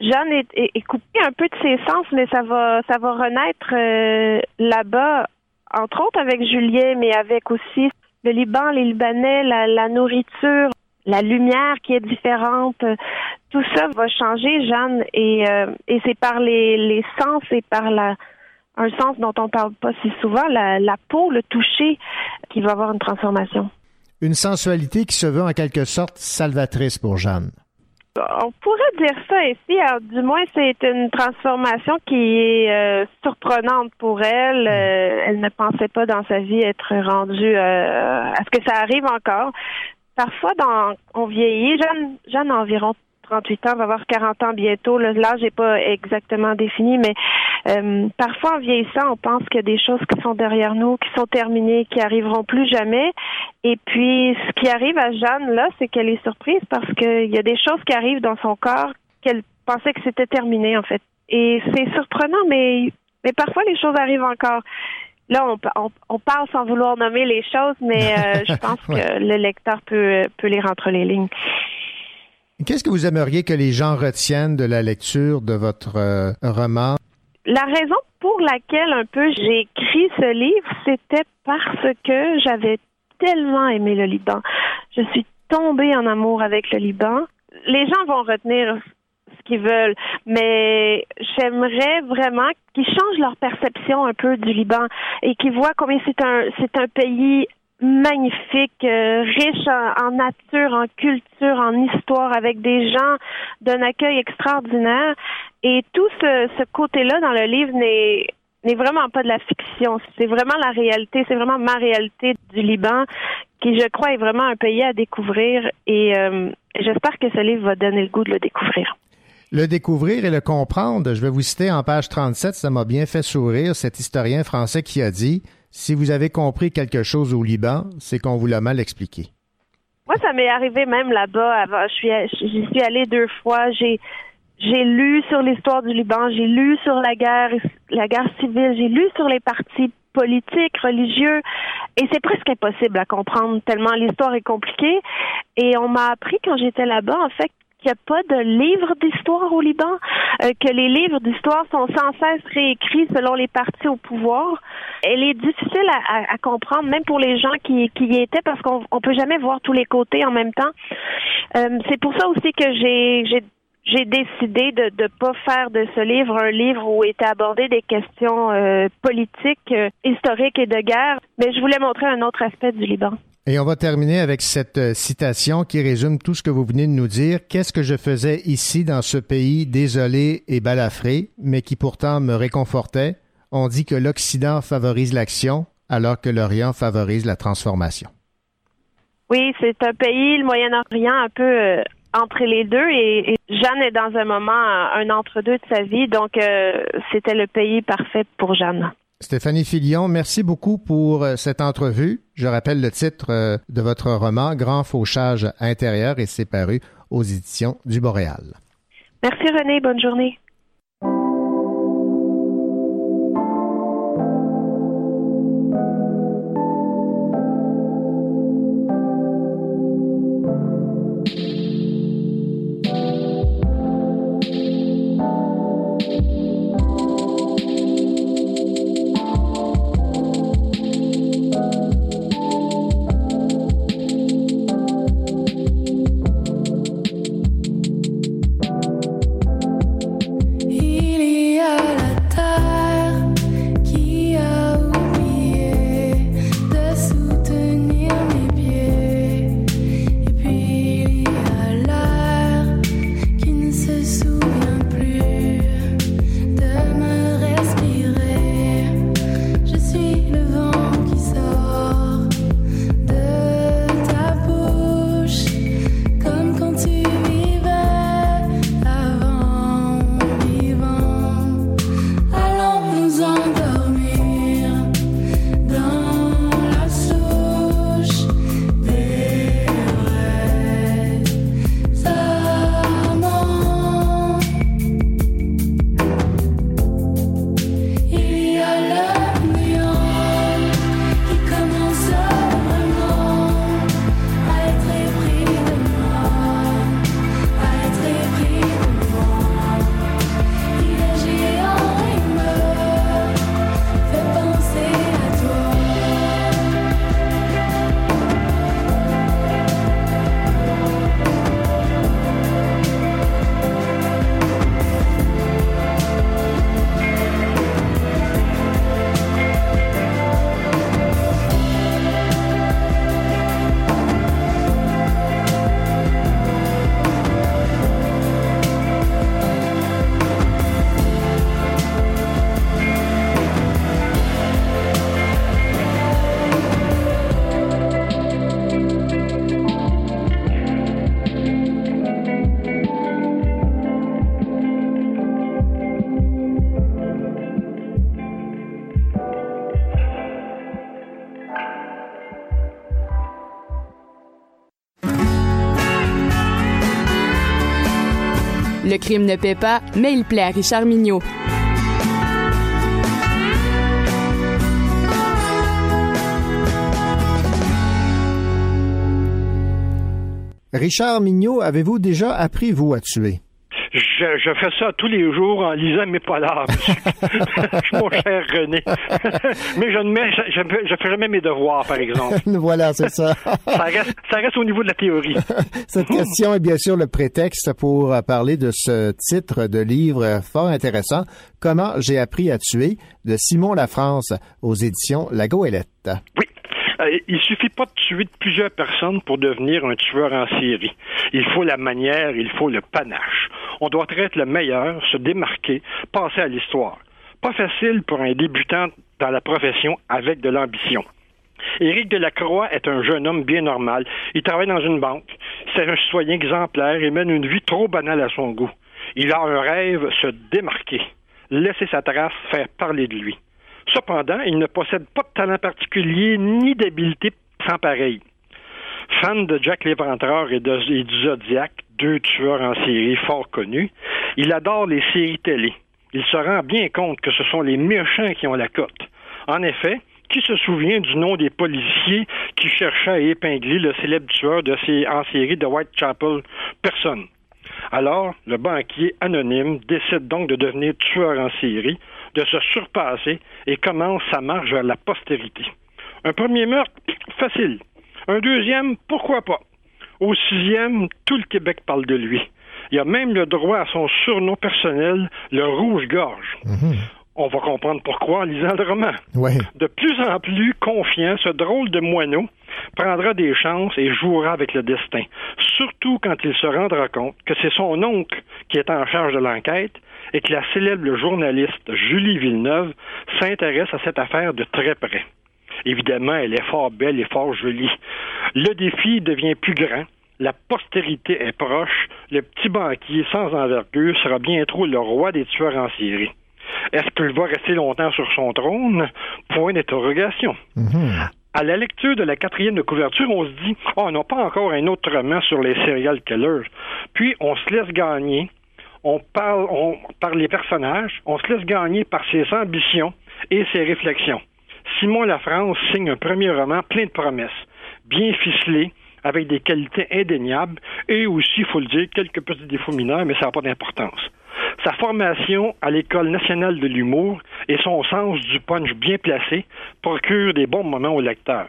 Jeanne est, est- coupée un peu de ses sens, mais ça va ça va renaître euh, là-bas, entre autres avec Julien, mais avec aussi le Liban, les Libanais, la, la nourriture, la lumière qui est différente. Tout ça va changer, Jeanne, et, euh, et c'est par les, les sens et par la un sens dont on parle pas si souvent, la, la peau, le toucher, qui va avoir une transformation. Une sensualité qui se veut en quelque sorte salvatrice pour Jeanne. On pourrait dire ça ici. Alors, du moins, c'est une transformation qui est euh, surprenante pour elle. Euh, elle ne pensait pas dans sa vie être rendue euh, à ce que ça arrive encore. Parfois, dans, on vieillit. Jeanne, Jeanne a environ 38 ans, va avoir 40 ans bientôt. L'âge n'est pas exactement défini, mais euh, parfois, en vieillissant, on pense qu'il y a des choses qui sont derrière nous, qui sont terminées, qui arriveront plus jamais. Et puis, ce qui arrive à Jeanne, là, c'est qu'elle est surprise parce qu'il y a des choses qui arrivent dans son corps qu'elle pensait que c'était terminé, en fait. Et c'est surprenant, mais, mais parfois, les choses arrivent encore. Là, on, on, on parle sans vouloir nommer les choses, mais euh, je <laughs> pense Ouais. que le lecteur peut, peut lire entre les lignes. Qu'est-ce que vous aimeriez que les gens retiennent de la lecture de votre euh, roman? La raison pour laquelle un peu j'ai écrit ce livre, c'était parce que j'avais tellement aimé le Liban. Je suis tombée en amour avec le Liban. Les gens vont retenir ce qu'ils veulent, mais j'aimerais vraiment qu'ils changent leur perception un peu du Liban et qu'ils voient combien c'est un c'est un pays magnifique, euh, riche en, nature, en culture, en histoire, avec des gens d'un accueil extraordinaire. Et tout ce, ce côté-là dans le livre n'est n'est vraiment pas de la fiction. C'est vraiment la réalité. C'est vraiment ma réalité du Liban, qui, je crois, est vraiment un pays à découvrir. Et euh, j'espère que ce livre va donner le goût de le découvrir. Le découvrir et le comprendre, je vais vous citer en page 37, ça m'a bien fait sourire, cet historien français qui a dit Si vous avez compris quelque chose au Liban, c'est qu'on vous l'a mal expliqué. Moi, ça m'est arrivé même là-bas. Je suis, j'y suis allée deux fois. J'ai, j'ai lu sur l'histoire du Liban. J'ai lu sur la guerre, la guerre civile. J'ai lu sur les partis politiques, religieux. Et c'est presque impossible à comprendre tellement l'histoire est compliquée. Et on m'a appris quand j'étais là-bas, en fait, qu'il n'y a pas de livre d'histoire au Liban, euh, que les livres d'histoire sont sans cesse réécrits selon les partis au pouvoir. Elle est difficile à, à- comprendre, même pour les gens qui, y étaient, parce qu'on on peut jamais voir tous les côtés en même temps. Euh, c'est pour ça aussi que j'ai j'ai décidé de ne pas faire de ce livre un livre où étaient abordées des questions euh, politiques, historiques et de guerre, mais je voulais montrer un autre aspect du Liban. Et on va terminer avec cette euh, citation qui résume tout ce que vous venez de nous dire. Qu'est-ce que je faisais ici dans ce pays désolé et balafré, mais qui pourtant me réconfortait? On dit que l'Occident favorise l'action, alors que l'Orient favorise la transformation. Oui, c'est un pays, le Moyen-Orient, un peu euh, entre les deux. Et, Jeanne est dans un moment, un, un entre-deux de sa vie. Donc, euh, c'était le pays parfait pour Jeanne. Stéphanie Filion, merci beaucoup pour euh, cette entrevue. Je rappelle le titre euh, de votre roman, Grand fauchage intérieur, et c'est paru aux éditions du Boréal. Merci René, bonne journée. Le crime ne paie pas, mais il plaît à Richard Mignot. Richard Mignot, avez-vous déjà appris, vous, à tuer? Je, je, fais ça tous les jours en lisant mes polars, <laughs> <laughs> mon cher René. <laughs> Mais je ne mets, je, je, fais jamais mes devoirs, par exemple. voilà, c'est ça. ça, reste, ça reste au niveau de la théorie. Cette question est bien sûr le prétexte pour parler de ce titre de livre fort intéressant, Comment j'ai appris à tuer, de Simon Lafrance, aux éditions La Goélette. Oui. Euh, il suffit pas de tuer plusieurs personnes pour devenir un tueur en série. Il faut la manière, il faut le panache. On doit être le meilleur, se démarquer, passer à l'histoire. Pas facile pour un débutant dans la profession avec de l'ambition. Éric Delacroix est un jeune homme bien normal. Il travaille dans une banque. C'est un citoyen exemplaire et mène une vie trop banale à son goût. Il a un rêve, se démarquer, laisser sa trace, faire parler de lui. Cependant, il ne possède pas de talent particulier ni d'habileté sans pareil. Fan de Jack l'Éventreur et, de, du Zodiac, deux tueurs en série fort connus, il adore les séries télé. Il se rend bien compte que ce sont les méchants qui ont la cote. En effet, qui se souvient du nom des policiers qui cherchaient à épingler le célèbre tueur de en série de Whitechapel? Personne. Alors, le banquier anonyme décide donc de devenir tueur en série, de se surpasser et commence sa marche vers la postérité. Un premier meurtre, facile. Un deuxième, pourquoi pas. Au sixième, tout le Québec parle de lui. Il a même le droit à son surnom personnel, le rouge-gorge. Mhm. On va comprendre pourquoi en lisant le roman. Ouais. De plus en plus confiant, ce drôle de moineau prendra des chances et jouera avec le destin. Surtout quand il se rendra compte que c'est son oncle qui est en charge de l'enquête et que la célèbre journaliste Julie Villeneuve s'intéresse à cette affaire de très près. Évidemment, elle est fort belle et fort jolie. Le défi devient plus grand. La postérité est proche. Le petit banquier sans envergure sera bientôt le roi des tueurs en série. Est-ce qu'il va rester longtemps sur son trône? Point d'interrogation. À la lecture de la quatrième de couverture, on se dit Oh, on n'a pas encore un autre roman sur les serial killers. Puis on se laisse gagner. On parle on, par les personnages, on se laisse gagner par ses ambitions et ses réflexions. Simon Lafrance signe un premier roman plein de promesses, bien ficelé, avec des qualités indéniables et aussi, il faut le dire, quelques petits défauts mineurs, mais ça n'a pas d'importance. Sa formation à l'École nationale de l'humour et son sens du punch bien placé procurent des bons moments au lecteur.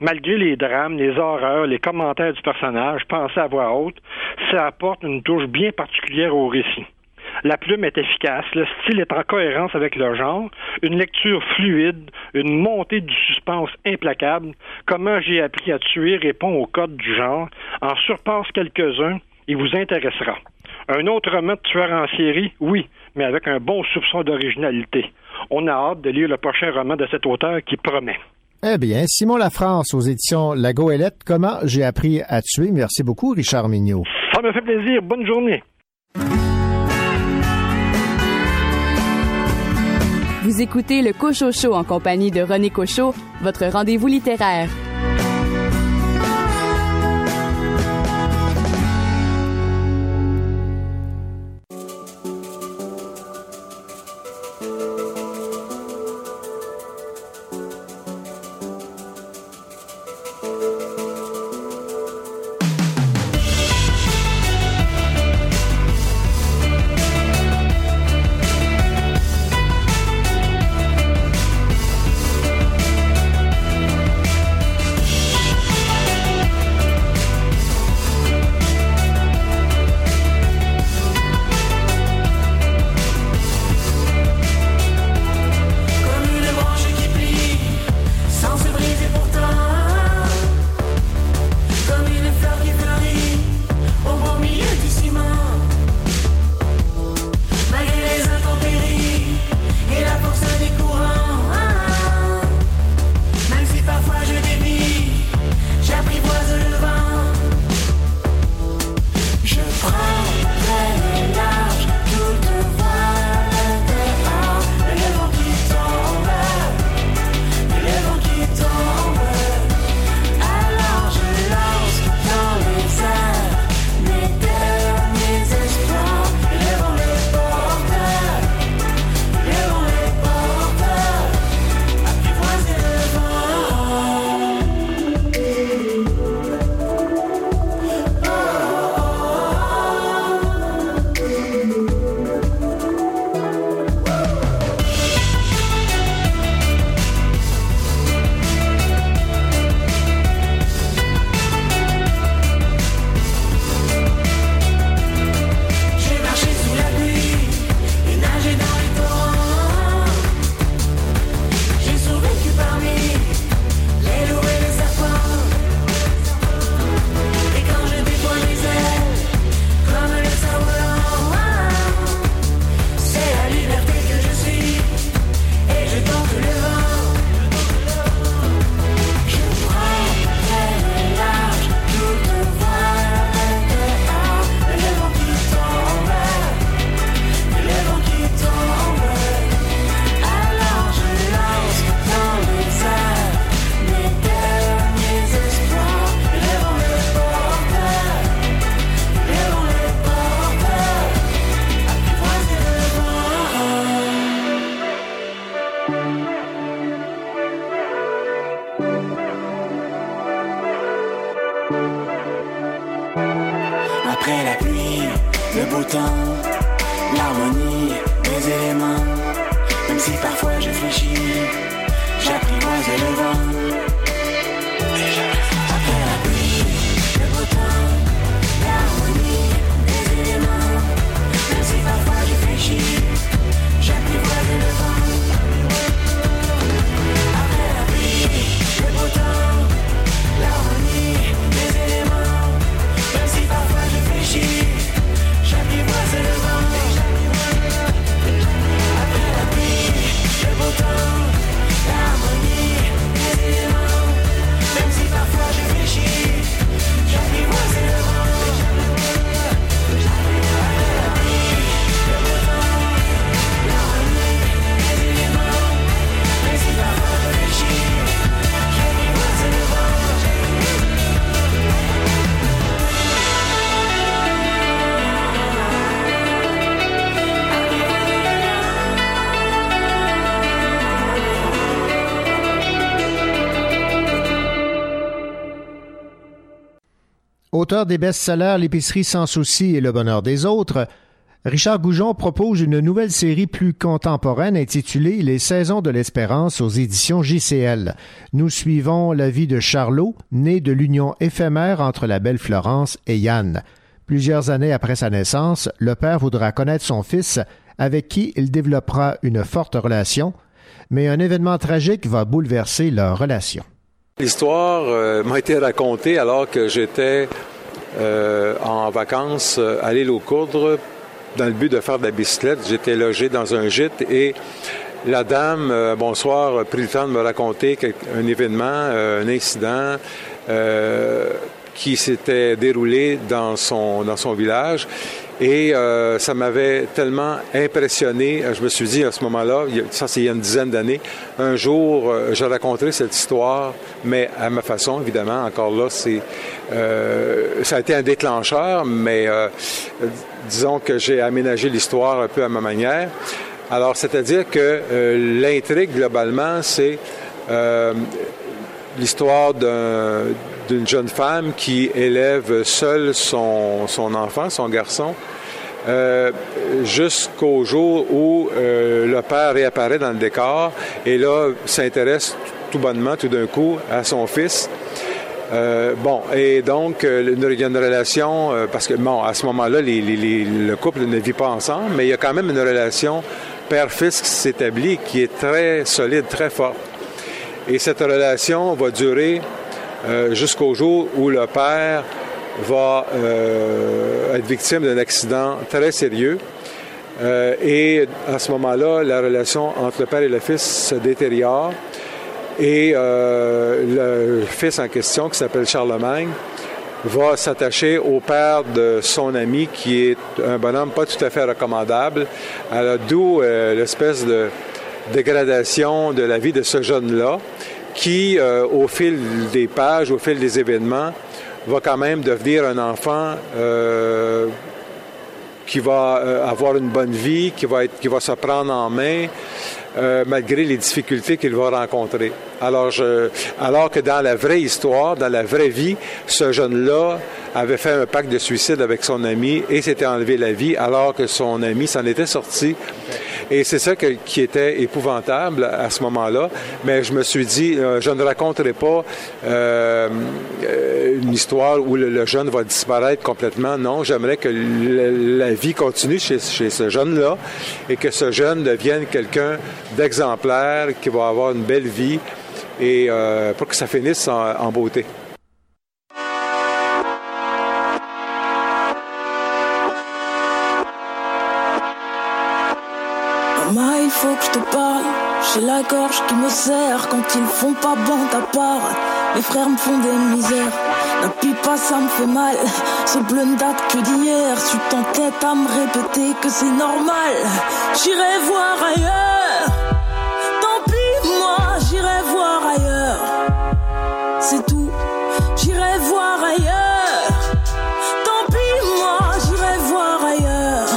Malgré les drames, les horreurs, les commentaires du personnage pensés à voix haute, ça apporte une touche bien particulière au récit. La plume est efficace, le style est en cohérence avec le genre, une lecture fluide, une montée du suspense implacable. Comment j'ai appris à tuer répond au code du genre, en surpasse quelques-uns et vous intéressera. Un autre roman de tueur en série, oui, mais avec un bon soupçon d'originalité. On a hâte de lire le prochain roman de cet auteur qui promet. Eh bien, Simon Lafrance aux éditions La Goélette, Comment j'ai appris à tuer? Merci beaucoup, Richard Mignot. Ça me fait plaisir. Bonne journée. Vous écoutez le Cocho Show en compagnie de René Cocho, votre rendez-vous littéraire. Auteur des best-sellers L'épicerie sans souci et Le bonheur des autres, Richard Goujon propose une nouvelle série plus contemporaine intitulée Les saisons de l'espérance aux éditions JCL. Nous suivons la vie de Charlot, né de l'union éphémère entre la belle Florence et Yann. Plusieurs années après sa naissance, le père voudra connaître son fils, avec qui il développera une forte relation, mais un événement tragique va bouleverser leur relation. L'histoire euh, m'a été racontée alors que j'étais euh, en vacances euh, à l'île aux Coudres dans le but de faire de la bicyclette. J'étais logé dans un gîte et la dame, euh, bonsoir, a pris le temps de me raconter un événement, euh, un incident euh, qui s'était déroulé dans son, dans son village. Et euh, ça m'avait tellement impressionné. Je me suis dit à ce moment-là, ça c'est il y a une dizaine d'années, un jour, euh, je raconterai cette histoire, mais à ma façon, évidemment. Encore là, c'est euh, ça a été un déclencheur, mais disons que j'ai aménagé l'histoire un peu à ma manière. Alors, c'est-à-dire que l'intrigue, globalement, c'est l'histoire d'un- d'une jeune femme qui élève seule son, son enfant, son garçon, euh, jusqu'au jour où euh, le père réapparaît dans le décor et là s'intéresse tout bonnement, tout d'un coup, à son fils. Euh, bon, et donc, il y a une relation, parce que, bon, à ce moment-là, le couple ne vit pas ensemble, mais il y a quand même une relation père-fils qui s'établit, qui est très solide, très forte. Et cette relation va durer euh, jusqu'au jour où le père va euh, être victime d'un accident très sérieux. Euh, et à ce moment-là, la relation entre le père et le fils se détériore. Et le fils en question, qui s'appelle Charlemagne, va s'attacher au père de son ami, qui est un bonhomme pas tout à fait recommandable. Alors, d'où l'espèce de dégradation de la vie de ce jeune-là, qui, euh, au fil des pages, au fil des événements, va quand même devenir un enfant euh, qui va euh, avoir une bonne vie, qui va, être, qui va se prendre en main, euh, malgré les difficultés qu'il va rencontrer. Alors, alors que dans la vraie histoire, dans la vraie vie, ce jeune-là avait fait un pacte de suicide avec son ami et s'était enlevé la vie, alors que son ami s'en était sorti. Et c'est ça qui était épouvantable à ce moment-là. Mais je me suis dit, euh, je ne raconterai pas euh, euh, une histoire où le, jeune va disparaître complètement. Non, j'aimerais que la vie continue chez ce jeune-là et que ce jeune devienne quelqu'un d'exemplaire, qui va avoir une belle vie et euh, pour que ça finisse en, beauté. Maman, il faut que je te parle. J'ai la gorge qui me serre quand ils font pas bon à part. Mes frères me font des misères. N'appuie pas, ça me fait mal. Ce bleu ne date que d'hier. Tu t'entêtes à me répéter que c'est normal. J'irai voir ailleurs. C'est tout. J'irai voir ailleurs. Tant pis, moi, j'irai voir ailleurs.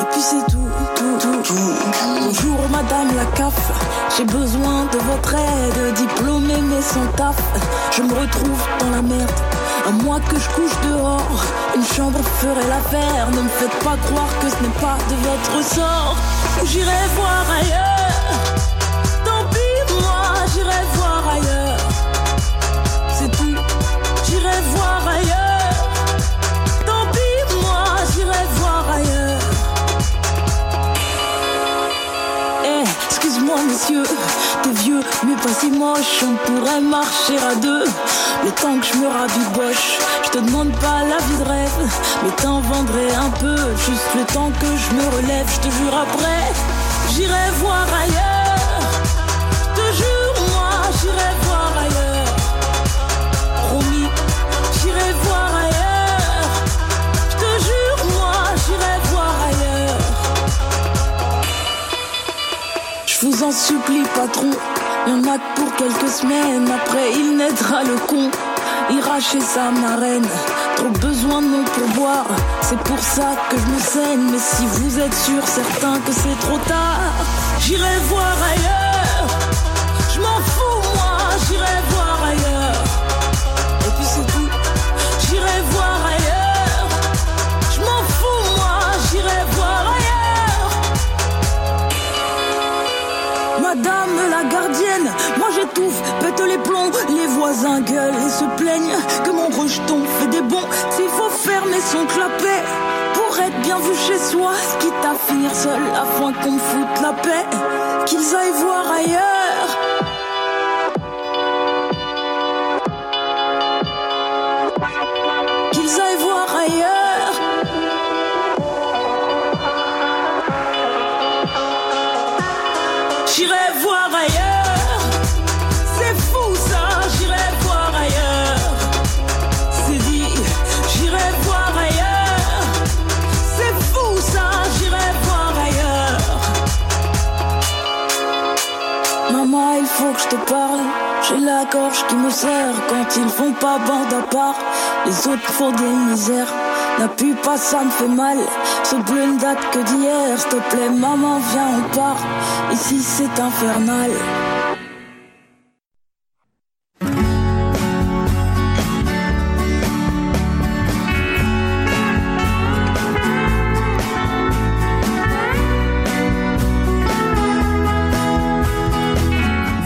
Et puis c'est tout, tout, tout, tout. Bonjour madame la CAF, j'ai besoin de votre aide. Diplômé mais sans taf, je me retrouve dans la merde. À moi que je couche dehors, une chambre ferait l'affaire. Ne me faites pas croire que ce n'est pas de votre sort. J'irai voir ailleurs. Tant pis, moi, j'irai voir pas si moche. On pourrait marcher à deux. Le temps que je me rabiboche, je te demande pas la vie de rêve, mais t'en vendrais un peu. Juste le temps que je me relève, je te jure après, j'irai voir ailleurs. Je te jure, moi, j'irai voir ailleurs. Promis, j'irai voir ailleurs. Je te jure, moi, j'irai voir ailleurs. Je vous en supplie, patron. A que pour quelques semaines. Après, il naîtra le con. Ira chez sa marraine. Trop besoin de mon pourboire. C'est pour ça que je me saigne. Mais si vous êtes sûr, certain que c'est trop tard, j'irai voir ailleurs. Se plaignent que mon rejeton fait des bons. S'il faut fermer son clapet pour être bien vu chez soi, quitte à finir seul afin qu'on foute la paix, qu'ils aillent voir ailleurs. Qui me serre quand ils font pas bande à part. Les autres font des misères. N'appuie pas, ça me fait mal. Ce bleu ne date que d'hier. S'il te plaît, maman, viens, on part. Ici, c'est infernal.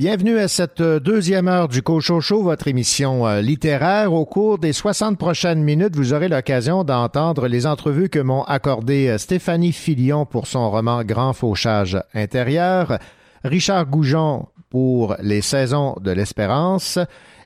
Bienvenue à cette deuxième heure du Cochocho, votre émission euh, littéraire. Au cours des 60 prochaines minutes, vous aurez l'occasion d'entendre les entrevues que m'ont accordées euh, Stéphanie Filion pour son roman Grand Fauchage intérieur, Richard Goujon pour Les Saisons de l'Espérance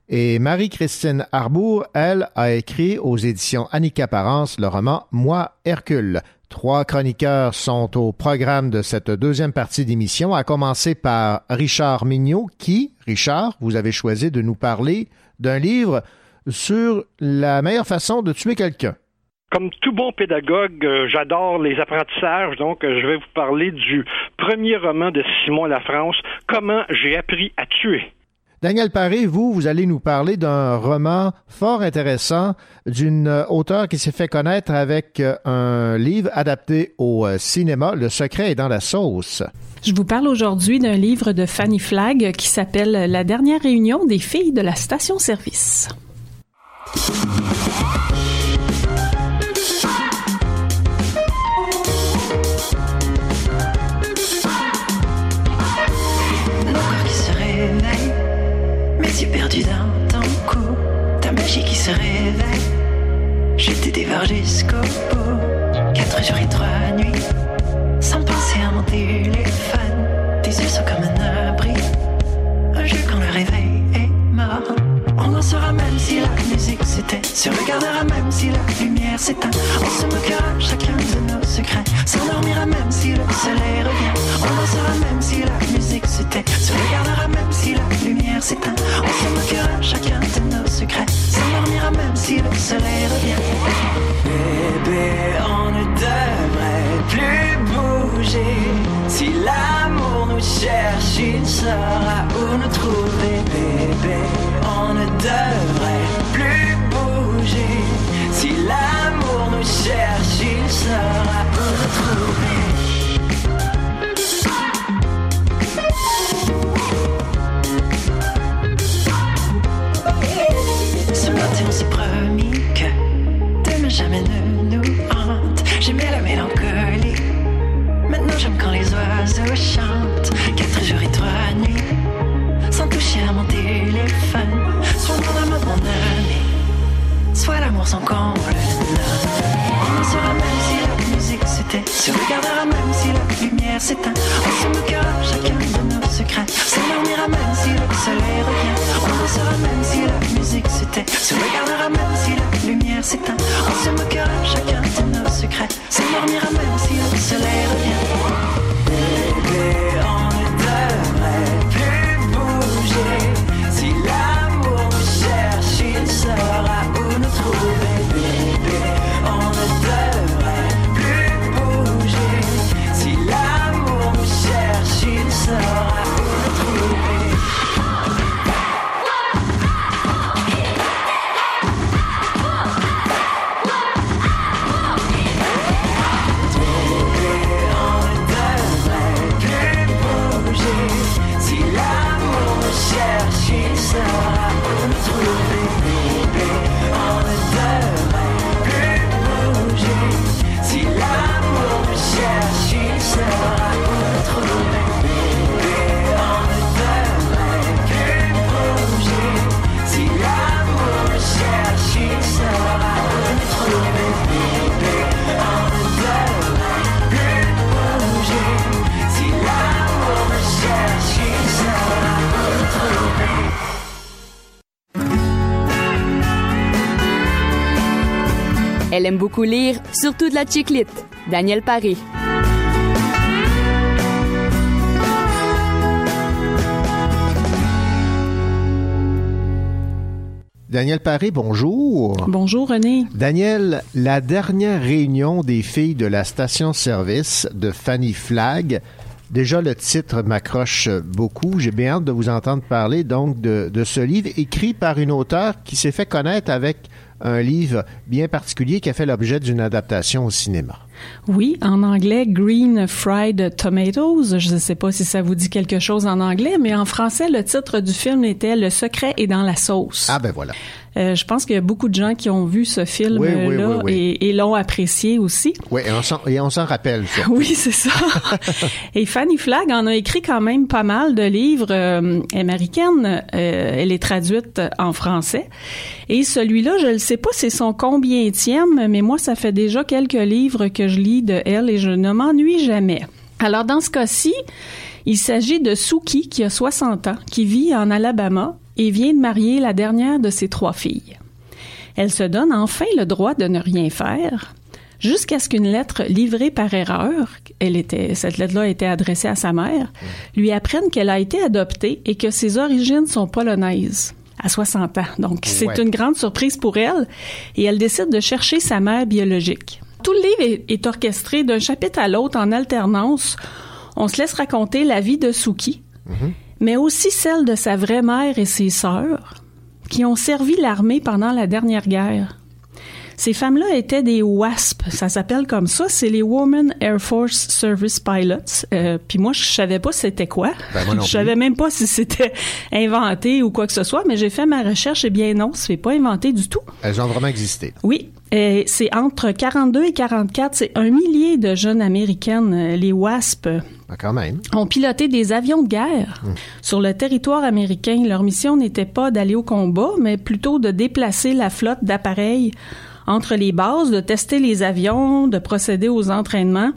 et Marie-Christine Arbour, elle, a écrit aux éditions Annika Parence le roman Moi, Hercule. Trois chroniqueurs sont au programme de cette deuxième partie d'émission, à commencer par Richard Mignot, qui, Richard, vous avez choisi de nous parler d'un livre sur la meilleure façon de tuer quelqu'un. Comme tout bon pédagogue, euh, j'adore les apprentissages, donc euh, je vais vous parler du premier roman de Simon Lafrance, Comment j'ai appris à tuer. Daniel Paré, vous, vous allez nous parler d'un roman fort intéressant d'une euh, auteure qui s'est fait connaître avec euh, un livre adapté au euh, cinéma, Le secret est dans la sauce. Je vous parle aujourd'hui d'un livre de Fanny Flagg qui s'appelle La dernière réunion des filles de la station-service. Mes yeux perdus dans ton cou, ta magie qui se réveille. Je te dévore jusqu'au bout, quatre jours et trois nuits, sans penser à mon téléphone. Tes yeux sont comme un abri, un jeu quand le réveil est mort. On même si la musique s'éteint, se regardera même si la lumière s'éteint. On se moquera chacun de nos secrets, s'endormira même si le soleil revient. On dansera même si la musique s'éteint, se regardera même si la lumière s'éteint. On se moquera chacun de nos secrets, s'endormira même si le soleil revient. Bébé, on ne devrait plus bouger si l'amour nous cherche, il saura où nous trouver, bébé. On ne devrait l'amour nous cherche, il. Ce matin, on s'est promis que demain jamais ne nous hante. J'aimais la mélancolie. Maintenant, j'aime quand les oiseaux chantent. Quatre jours et trois nuits, sans toucher à mon téléphone. Soit l'amour sans comble. On ne saura même si la musique s'éteint, se regardera même si la lumière s'éteint. On se moquera chacun de nos secrets, s'endormira même si le soleil revient. On ne saura même si la musique s'éteint, se regardera même si la lumière s'éteint. On se moquera chacun de nos secrets, s'endormira même si le soleil revient. Beaucoup lire, surtout de la chiclite. Daniel Paré. Daniel Paré, bonjour. Bonjour René. Daniel, la dernière réunion des filles de la station-service de Fanny Flagg, déjà le titre m'accroche beaucoup. J'ai bien hâte de vous entendre parler donc de, de ce livre écrit par une auteure qui s'est fait connaître avec un livre bien particulier qui a fait l'objet d'une adaptation au cinéma. Oui, en anglais, Green Fried Tomatoes. Je ne sais pas si ça vous dit quelque chose en anglais, mais en français, le titre du film était Le secret est dans la sauce. Ah ben voilà. Euh, je pense qu'il y a beaucoup de gens qui ont vu ce film-là Oui, oui, oui, oui. et, et l'ont apprécié aussi. Oui, et on s'en- et on s'en rappelle. ça. <laughs> Oui, c'est ça. <laughs> Et Fanny Flagg en a écrit quand même pas mal de livres euh, américaines. Euh, elle est traduite en français. Et celui-là, je ne sais pas c'est son combienième, mais moi, ça fait déjà quelques livres que je lis de elle et je ne m'ennuie jamais. Alors, dans ce cas-ci, il s'agit de Suki, qui a 60 ans, qui vit en Alabama et vient de marier la dernière de ses trois filles. Elle se donne enfin le droit de ne rien faire, jusqu'à ce qu'une lettre livrée par erreur, elle était, cette lettre-là était adressée à sa mère, lui apprenne qu'elle a été adoptée et que ses origines sont polonaises à 60 ans. Donc, c'est Ouais. une grande surprise pour elle et elle décide de chercher sa mère biologique. Tout le livre est, est orchestré d'un chapitre à l'autre en alternance. On se laisse raconter la vie de Suki, mais aussi celle de sa vraie mère et ses sœurs, qui ont servi l'armée pendant la dernière guerre. Ces femmes-là étaient des WASP, ça s'appelle comme ça, c'est les Women Air Force Service Pilots. Euh, Puis moi, je savais pas c'était quoi. Ben, moi non je savais même pas si c'était inventé ou quoi que ce soit, mais j'ai fait ma recherche et bien non, c'est pas inventé du tout. Elles ont vraiment existé. Oui, et c'est entre 42 et 44, c'est un millier de jeunes américaines, euh, les WASP, Ah, quand même. ont piloté des avions de guerre sur le territoire américain. Leur mission n'était pas d'aller au combat, mais plutôt de déplacer la flotte d'appareils entre les bases, de tester les avions, de procéder aux entraînements.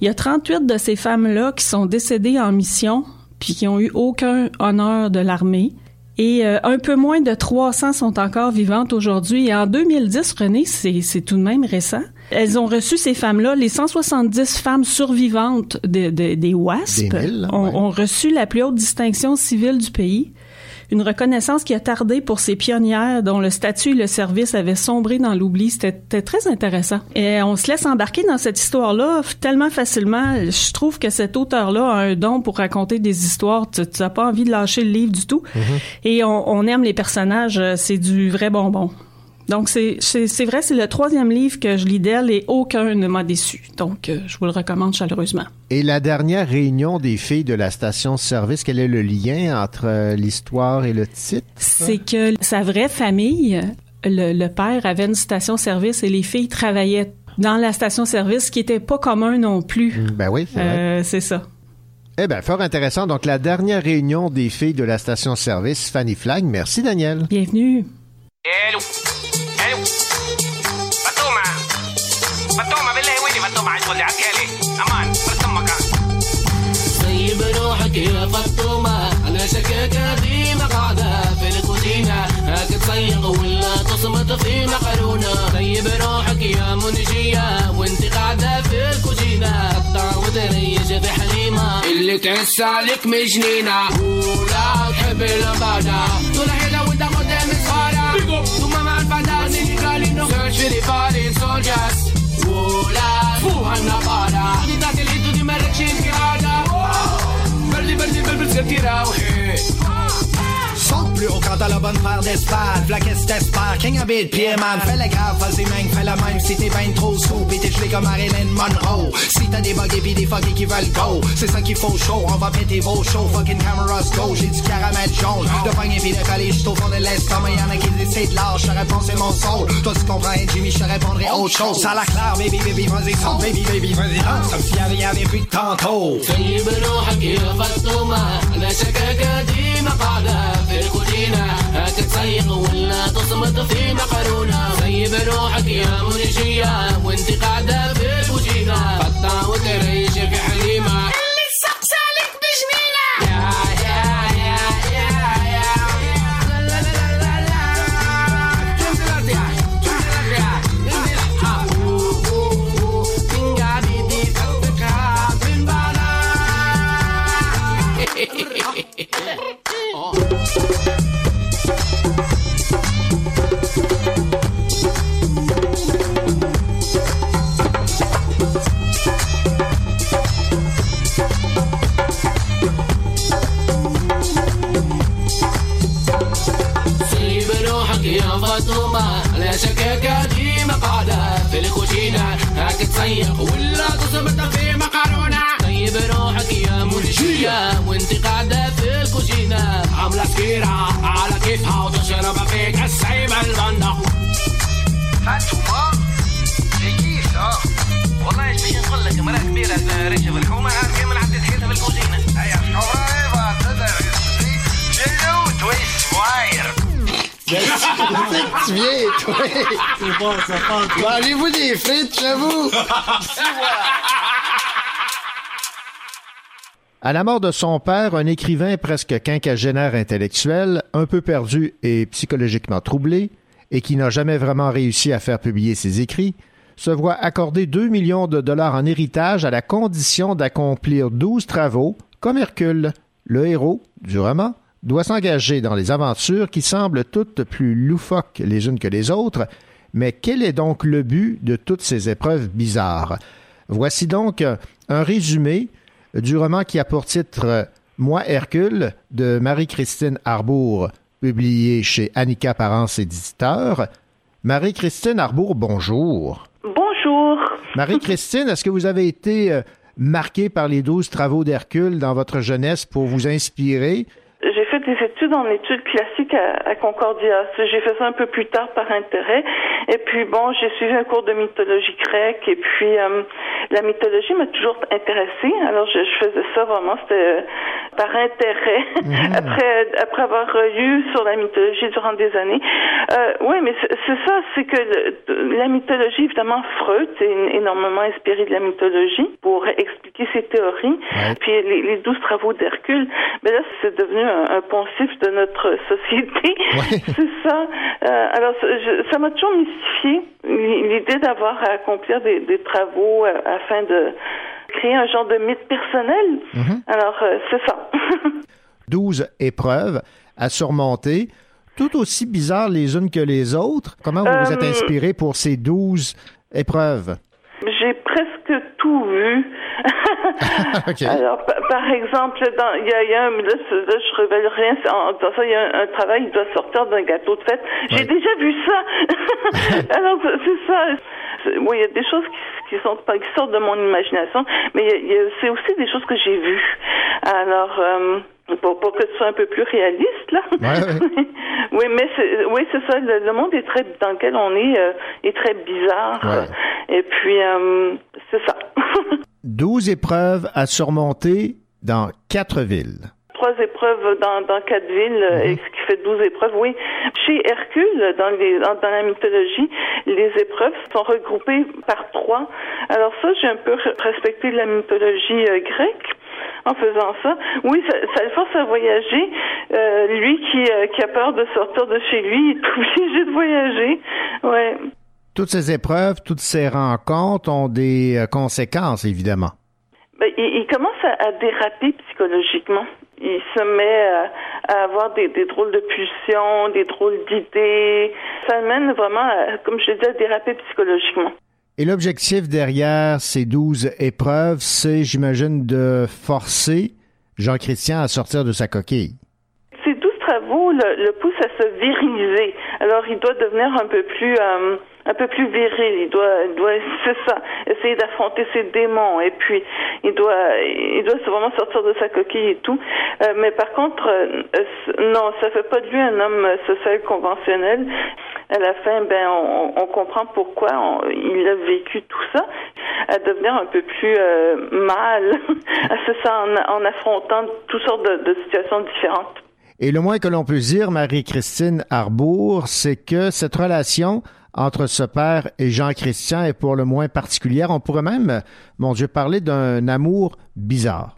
Il y a 38 de ces femmes-là qui sont décédées en mission, puis qui ont eu aucun honneur de l'armée. Et euh, un peu moins de 300 sont encore vivantes aujourd'hui. Et en 2010, René, c'est c'est tout de même récent. Elles ont reçu ces femmes-là, les 170 femmes survivantes de- de- des WASP, Des mille, ont, ouais. ont reçu la plus haute distinction civile du pays. Une reconnaissance qui a tardé pour ces pionnières dont le statut et le service avaient sombré dans l'oubli. C'était très intéressant. Et on se laisse embarquer dans cette histoire-là tellement facilement. Je trouve que cet auteur-là a un don pour raconter des histoires. Tu n'as pas envie de lâcher le livre du tout. Et on, on aime les personnages. C'est du vrai bonbon. Donc, c'est, vrai, c'est le troisième livre que je lis d'elle et aucun ne m'a déçu. Donc, euh, je vous le recommande chaleureusement. Et la dernière réunion des filles de la station-service, quel est le lien entre euh, l'histoire et le titre? C'est que sa vraie famille, le, le père avait une station-service et les filles travaillaient dans la station-service, ce qui n'était pas commun non plus. Mm, ben oui, c'est euh, ça. Eh bien, fort intéressant. Donc, la dernière réunion des filles de la station-service, Fanny Flag. Merci, Daniel. Bienvenue. Hello. ألو فاطمة فاطمة بالله ويني فاطمة عايز تقول لي عدي لي أمان برد أمك طيب روحك يا فطومة. أنا شكاكة ديما قاعدة في الكوزينة. هاك تصيغ ولا تصمت في مقرونة. طيب روحك يا منجية. وأنت قاعدة في الكوزينة. قطع وتريش في حليمة. اللي تعس عليك مجنينة. ولا تحب البادة طول حيلة وانت قدام الصارة ثم Padani, Galino, search for the fallen soldiers. Wola, fuhanna bada. Adita delitu di merda cinque ada. Belli, belli, belli, belli, belli, belli, belli, belli, belli, belli, belli, belli, belli, belli, Saute plus haut quand t'as la bonne paire d'espace. V'là qu'est-ce t'espères? King habite pied, man. Fais le grave, vas-y, man. Fais la même si t'es ben trop sous. Pis t'es gelé comme Marilyn Monroe. Si t'as des bugs et pis des fuckers qui veulent go. C'est ça qu'il faut show. On va péter vos shows. Fucking cameras go. J'ai du caramel jaune. De pogner pis de coller juste au fond de l'estomac. Y'en a qui de lâche. Je réponds, c'est mon soul. Toi, tu comprends, Jimmy, je répondrai autre chose. Ça la claire, baby, baby, vas-y, saute, baby, baby, vas-y, danse. Comme s'il y avait, y avait plus de tantôt. الكوجينة هتتصيق ولا تصمت في مقرونة؟ سيب روحك يا منشية وانت قاعدة في الكوجينة قطع وتريش في حليب فاطمة لا شكاكة ديما قاعدة في الكوشينة هاك تصيق ولا تصمت في مقارونة طيب روحك يا منجية وانت قاعدة في الكوشينة عاملة سكيرة على كيفها وتشرب فيك البندق فاطمة c'est qui ça والله إيش باش نقول لك مرأة كبيرة ريشة في الحومة. عاد كامل عدت حياتها في الكوزينة هيا شوفها تقدر جلو تويس واير. Tu viens, toi. C'est bon, ça passe. Mangez-vous des frites, j'avoue. À la mort de son père, un écrivain presque quinquagénaire intellectuel, un peu perdu et psychologiquement troublé, et qui n'a jamais vraiment réussi à faire publier ses écrits, se voit accorder 2 millions de dollars en héritage à la condition d'accomplir 12 travaux, comme Hercule, le héros du roman, doit s'engager dans les aventures qui semblent toutes plus loufoques les unes que les autres, mais quel est donc le but de toutes ces épreuves bizarres? Voici donc un résumé du roman qui a pour titre Moi Hercule de Marie-Christine Arbour, publié chez Annika Parence Éditeur. Marie-Christine Arbour, bonjour. Bonjour. Marie-Christine, est-ce que vous avez été euh, marquée par les douze travaux d'Hercule dans votre jeunesse pour vous inspirer? J'ai fait des études en études classiques à, à Concordia. J'ai fait ça un peu plus tard par intérêt. Et puis bon, j'ai suivi un cours de mythologie grecque. Et puis euh, la mythologie m'a toujours intéressée. Alors je, je faisais ça vraiment, c'était euh, par intérêt. <laughs> après après avoir lu sur la mythologie durant des années. Euh, oui, mais c'est ça, c'est que le- la mythologie, évidemment, Freud est énormément inspiré de la mythologie pour expliquer ses théories. Puis les, les douze travaux d'Hercule, mais là, c'est devenu un, un poncif de notre <laughs> société. <laughs> c'est ça. Euh, alors, ça- je- ça m'a toujours mystifié l'idée d'avoir à accomplir des, des travaux euh, afin de créer un genre de mythe personnel. Alors, euh, c'est ça. <laughs> 12 épreuves. à surmonter, tout aussi bizarres les unes que les autres. Comment vous vous êtes inspiré pour ces 12 épreuves? J'ai presque tout vu. <laughs> OK. Alors, pa- par exemple, dans- il y y a un, là, là, je révèle rien, disant ça, il y a un, un travail, il doit sortir d'un gâteau de fête. J'ai déjà vu ça. <laughs> <laughs> Alors, c'est- ça. Oui, il y a des choses qui, qui sont qui sortent de mon imagination, mais c'est aussi des choses que j'ai vues. Alors, euh, pour, pour que ce soit un peu plus réaliste, là. <laughs> oui, mais c'est, oui, c'est ça. Le, le monde est très, dans lequel on est, euh, est très bizarre. Et puis, euh, c'est ça. <laughs> 12 épreuves à surmonter dans quatre villes. Trois épreuves dans, dans quatre villes, euh, et ce qui fait douze épreuves, oui. Chez Hercule, dans, les, dans, dans la mythologie, les épreuves sont regroupées par trois. Alors ça, j'ai un peu re- respecté la mythologie euh, grecque en faisant ça. Oui, ça, ça le force à voyager. Euh, lui qui, euh, qui a peur de sortir de chez lui est <laughs> obligé de voyager. Ouais. Toutes ces épreuves, toutes ces rencontres ont des euh, conséquences, évidemment. Ben, il, il commence à, à déraper psychologiquement. Il se met à, à avoir des, des drôles de pulsions, des drôles d'idées. Ça le mène vraiment, à, comme je l'ai dit, à déraper psychologiquement. Et l'objectif derrière ces 12 épreuves, c'est, j'imagine, de forcer Jean-Christian à sortir de sa coquille. Ces douze travaux le, le poussent à se viriliser. Alors, il doit devenir un peu plus, euh, un peu plus viril. Il doit, doit, <laughs> c'est ça, essayer d'affronter ses démons. Et puis, il doit, il doit vraiment sortir de sa coquille et tout. Euh, mais par contre, euh, non, ça fait pas de lui un homme social conventionnel. À la fin, ben, on, on comprend pourquoi on- il a vécu tout ça, à devenir un peu plus euh, mal, <laughs> à c'est ça, en, en affrontant toutes sortes de, de situations différentes. Et le moins que l'on peut dire, Marie-Christine Arbour, c'est que cette relation entre ce père et Jean-Christian est pour le moins particulière. On pourrait même, mon Dieu, parler d'un amour bizarre.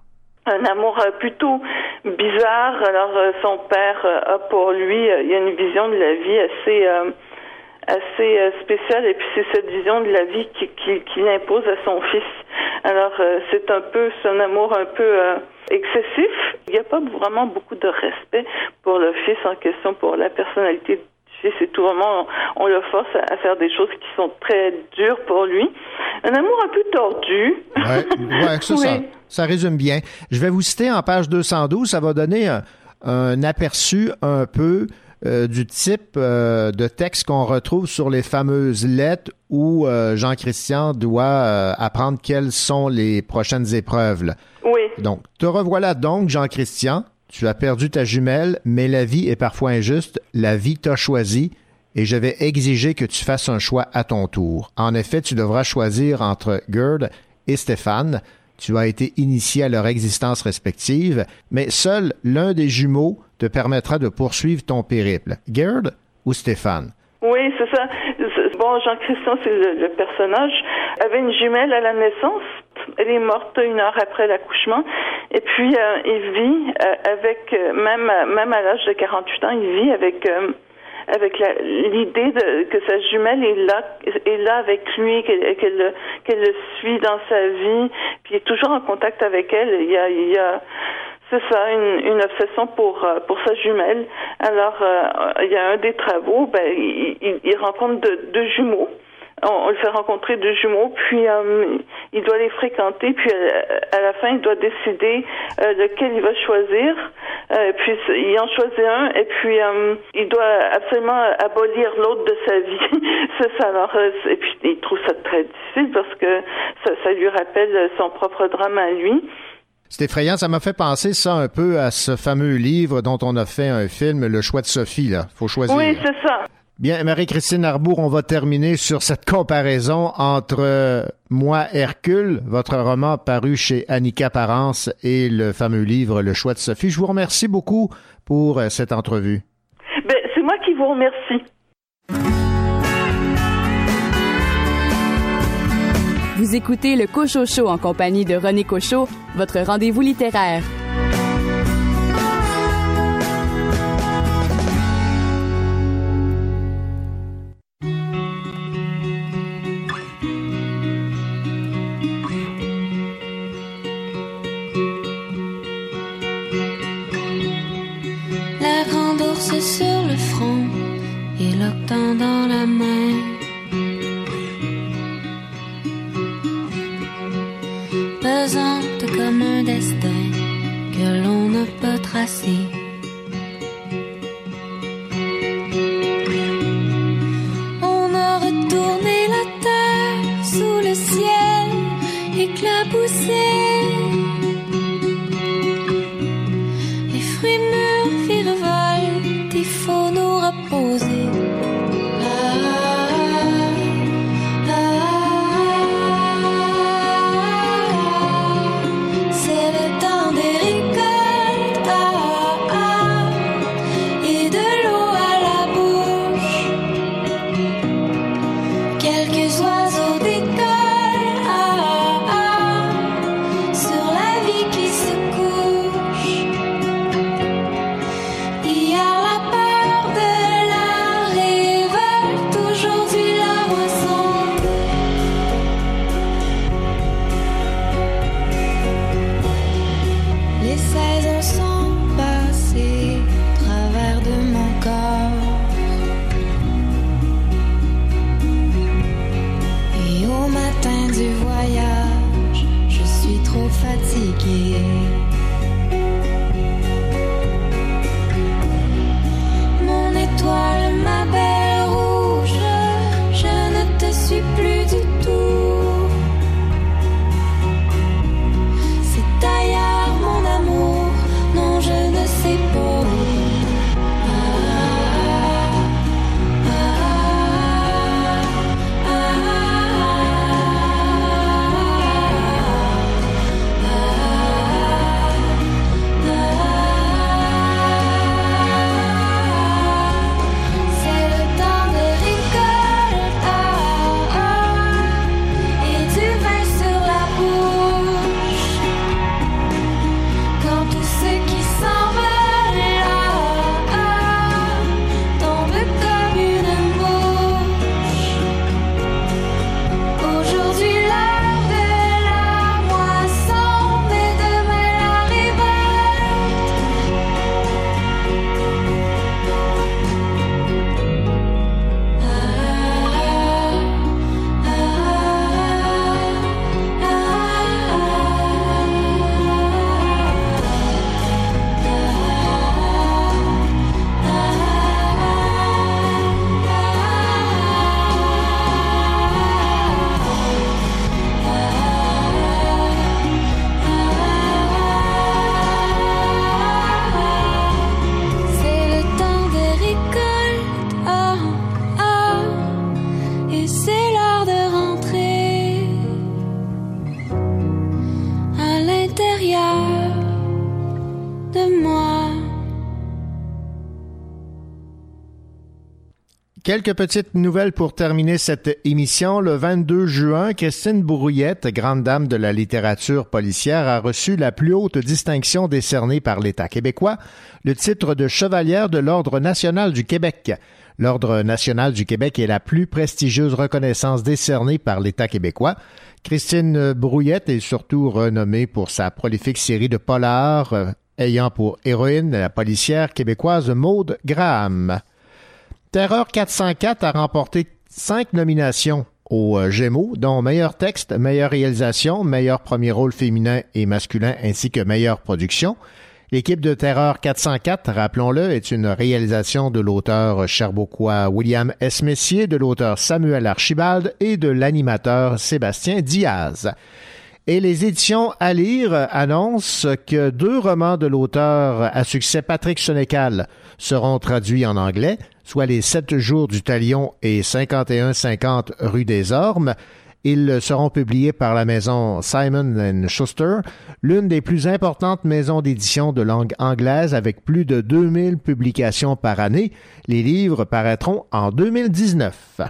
Un amour euh, plutôt bizarre. Alors euh, son père euh, a pour lui, il a une vision de la vie assez assez spéciale et puis c'est cette vision de la vie qui qui, qui impose à son fils. Alors c'est un peu c'est un amour un peu excessif. Il n'y a pas vraiment beaucoup de respect pour le fils en question, pour la personnalité et tout. Vraiment, on, le force à, faire des choses qui sont très dures pour lui. Un amour un peu tordu. Ouais, <laughs> ouais, ça, ça, Oui. ça résume bien. Je vais vous citer en page 212, ça va donner un, un aperçu un peu euh, du type euh, de texte qu'on retrouve sur les fameuses lettres où euh, Jean-Christian doit apprendre quelles sont les prochaines épreuves. là. Oui. Donc, te revoilà donc, Jean-Christian. Tu as perdu ta jumelle, mais la vie est parfois injuste. La vie t'a choisi et je vais exiger que tu fasses un choix à ton tour. En effet, tu devras choisir entre Gerd et Stéphane. Tu as été initié à leur existence respective, mais seul l'un des jumeaux te permettra de poursuivre ton périple. Gerd ou Stéphane? Oui, c'est ça. Bon, Jean-Christian, c'est le, le personnage, avait une jumelle à la naissance? Elle est morte une heure après l'accouchement. Et puis, euh, il vit euh, avec, euh, même, même à l'âge de 48 ans, il vit avec, avec l'idée que sa jumelle est là, est là avec lui, qu'elle qu'elle le- suit dans sa vie, puis est toujours en contact avec elle. Il y a, c'est ça, une, obsession pour pour sa jumelle. Alors, il y a un des travaux, ben, il, rencontre deux jumeaux. On, on le fait rencontrer deux jumeaux, puis euh, il doit les fréquenter, puis à, à la fin, il doit décider euh, lequel il va choisir. Euh, puis il en choisit un, et puis euh, il doit absolument abolir l'autre de sa vie. <laughs> c'est ça. Alors, euh, et puis il trouve ça très difficile parce que ça, ça lui rappelle son propre drame à lui. C'est effrayant, ça m'a fait penser ça un peu à ce fameux livre dont on a fait un film, Le choix de Sophie, là. Faut choisir. Oui, c'est ça. Bien, Marie-Christine Arbour, on va terminer sur cette comparaison entre euh, Moi, Hercule, votre roman paru chez Annika Parence, et le fameux livre Le choix de Sophie. Je vous remercie beaucoup pour euh, cette entrevue. Ben, c'est moi qui vous remercie. Vous écoutez le Cocho Show en compagnie de René Cocho, votre rendez-vous littéraire. Sur le front et l'octant dans la main. Pesante comme un destin que l'on n'a pas tracé. Quelques petites nouvelles pour terminer cette émission. Le 22 juin, Christine Brouillette, grande dame de la littérature policière, a reçu la plus haute distinction décernée par l'État québécois, le titre de chevalière de l'Ordre national du Québec. L'Ordre national du Québec est la plus prestigieuse reconnaissance décernée par l'État québécois. Christine Brouillette est surtout renommée pour sa prolifique série de polars euh, ayant pour héroïne la policière québécoise Maude Graham. Terreur 404 a remporté cinq nominations aux euh, Gémeaux, dont meilleur texte, meilleure réalisation, meilleur premier rôle féminin et masculin, ainsi que meilleure production. L'équipe de Terreur 404, rappelons-le, est une réalisation de l'auteur cherbourgois William S. Messier, de l'auteur Samuel Archibald et de l'animateur Sébastien Diaz. Et les éditions à lire annoncent que deux romans de l'auteur à succès Patrick Sénécal seront traduits en anglais, soit Les Sept jours du Talion et 5150 rue des Ormes. Ils seront publiés par la maison Simon Schuster, l'une des plus importantes maisons d'édition de langue anglaise avec plus de 2000 publications par année. Les livres paraîtront en 2019.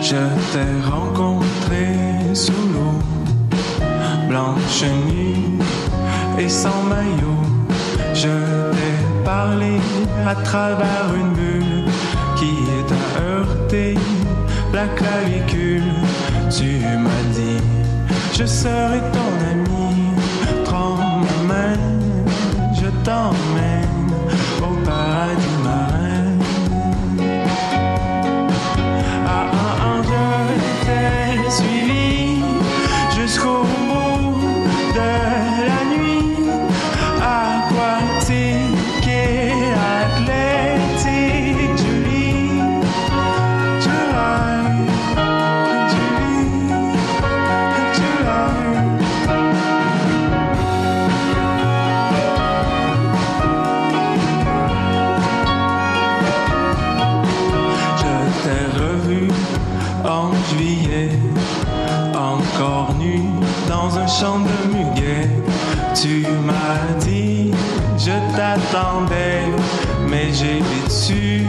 Je t'ai rencontré sous l'eau, blanche nue et sans maillot. Je t'ai parlé à travers une bulle qui t'a heurté la clavicule. Tu m'as dit, je serai ton ami. Prends ma main, je t'emmène au paradis de muguet. Tu m'as dit, je t'attendais, mais j'ai su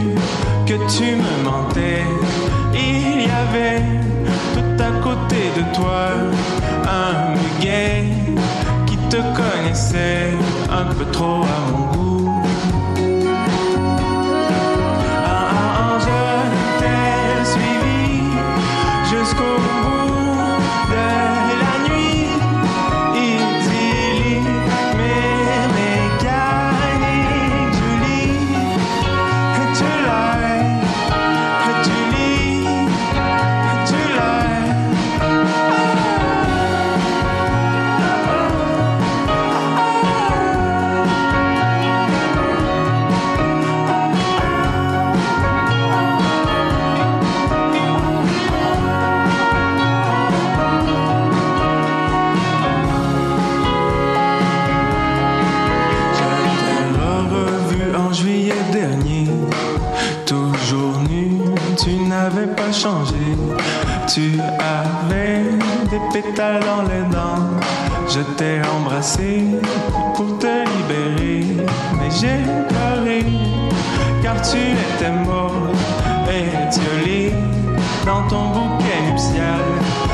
que tu me mentais. Il y avait tout à côté de toi un muguet qui te connaissait un peu trop à mon goût. Tu avais des pétales dans les dents. Je t'ai embrassé pour te libérer, mais j'ai pleuré car tu étais mort et violée dans ton bouquet nuptial.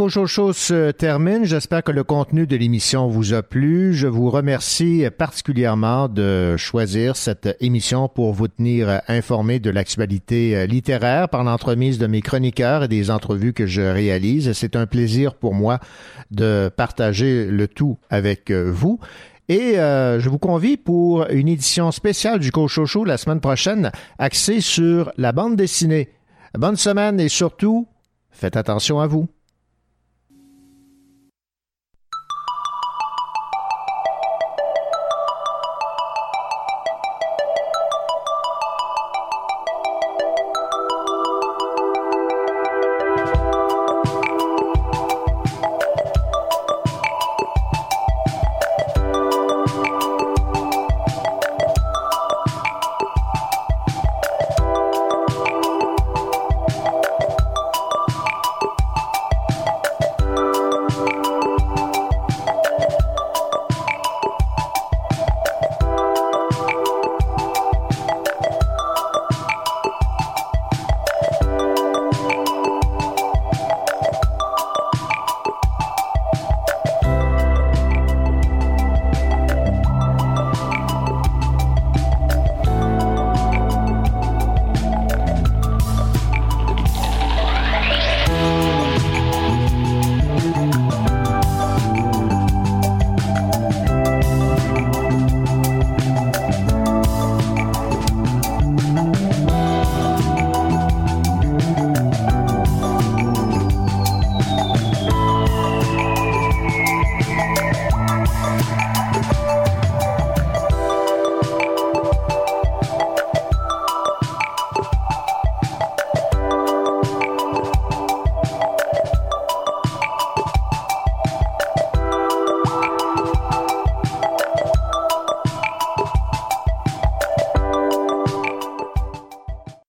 Le Cochocho se termine. J'espère que le contenu de l'émission vous a plu. Je vous remercie particulièrement de choisir cette émission pour vous tenir informé de l'actualité littéraire par l'entremise de mes chroniqueurs et des entrevues que je réalise. C'est un plaisir pour moi de partager le tout avec vous. Et euh, je vous convie pour une édition spéciale du Cochocho la semaine prochaine, axée sur la bande dessinée. Bonne semaine et surtout, faites attention à vous.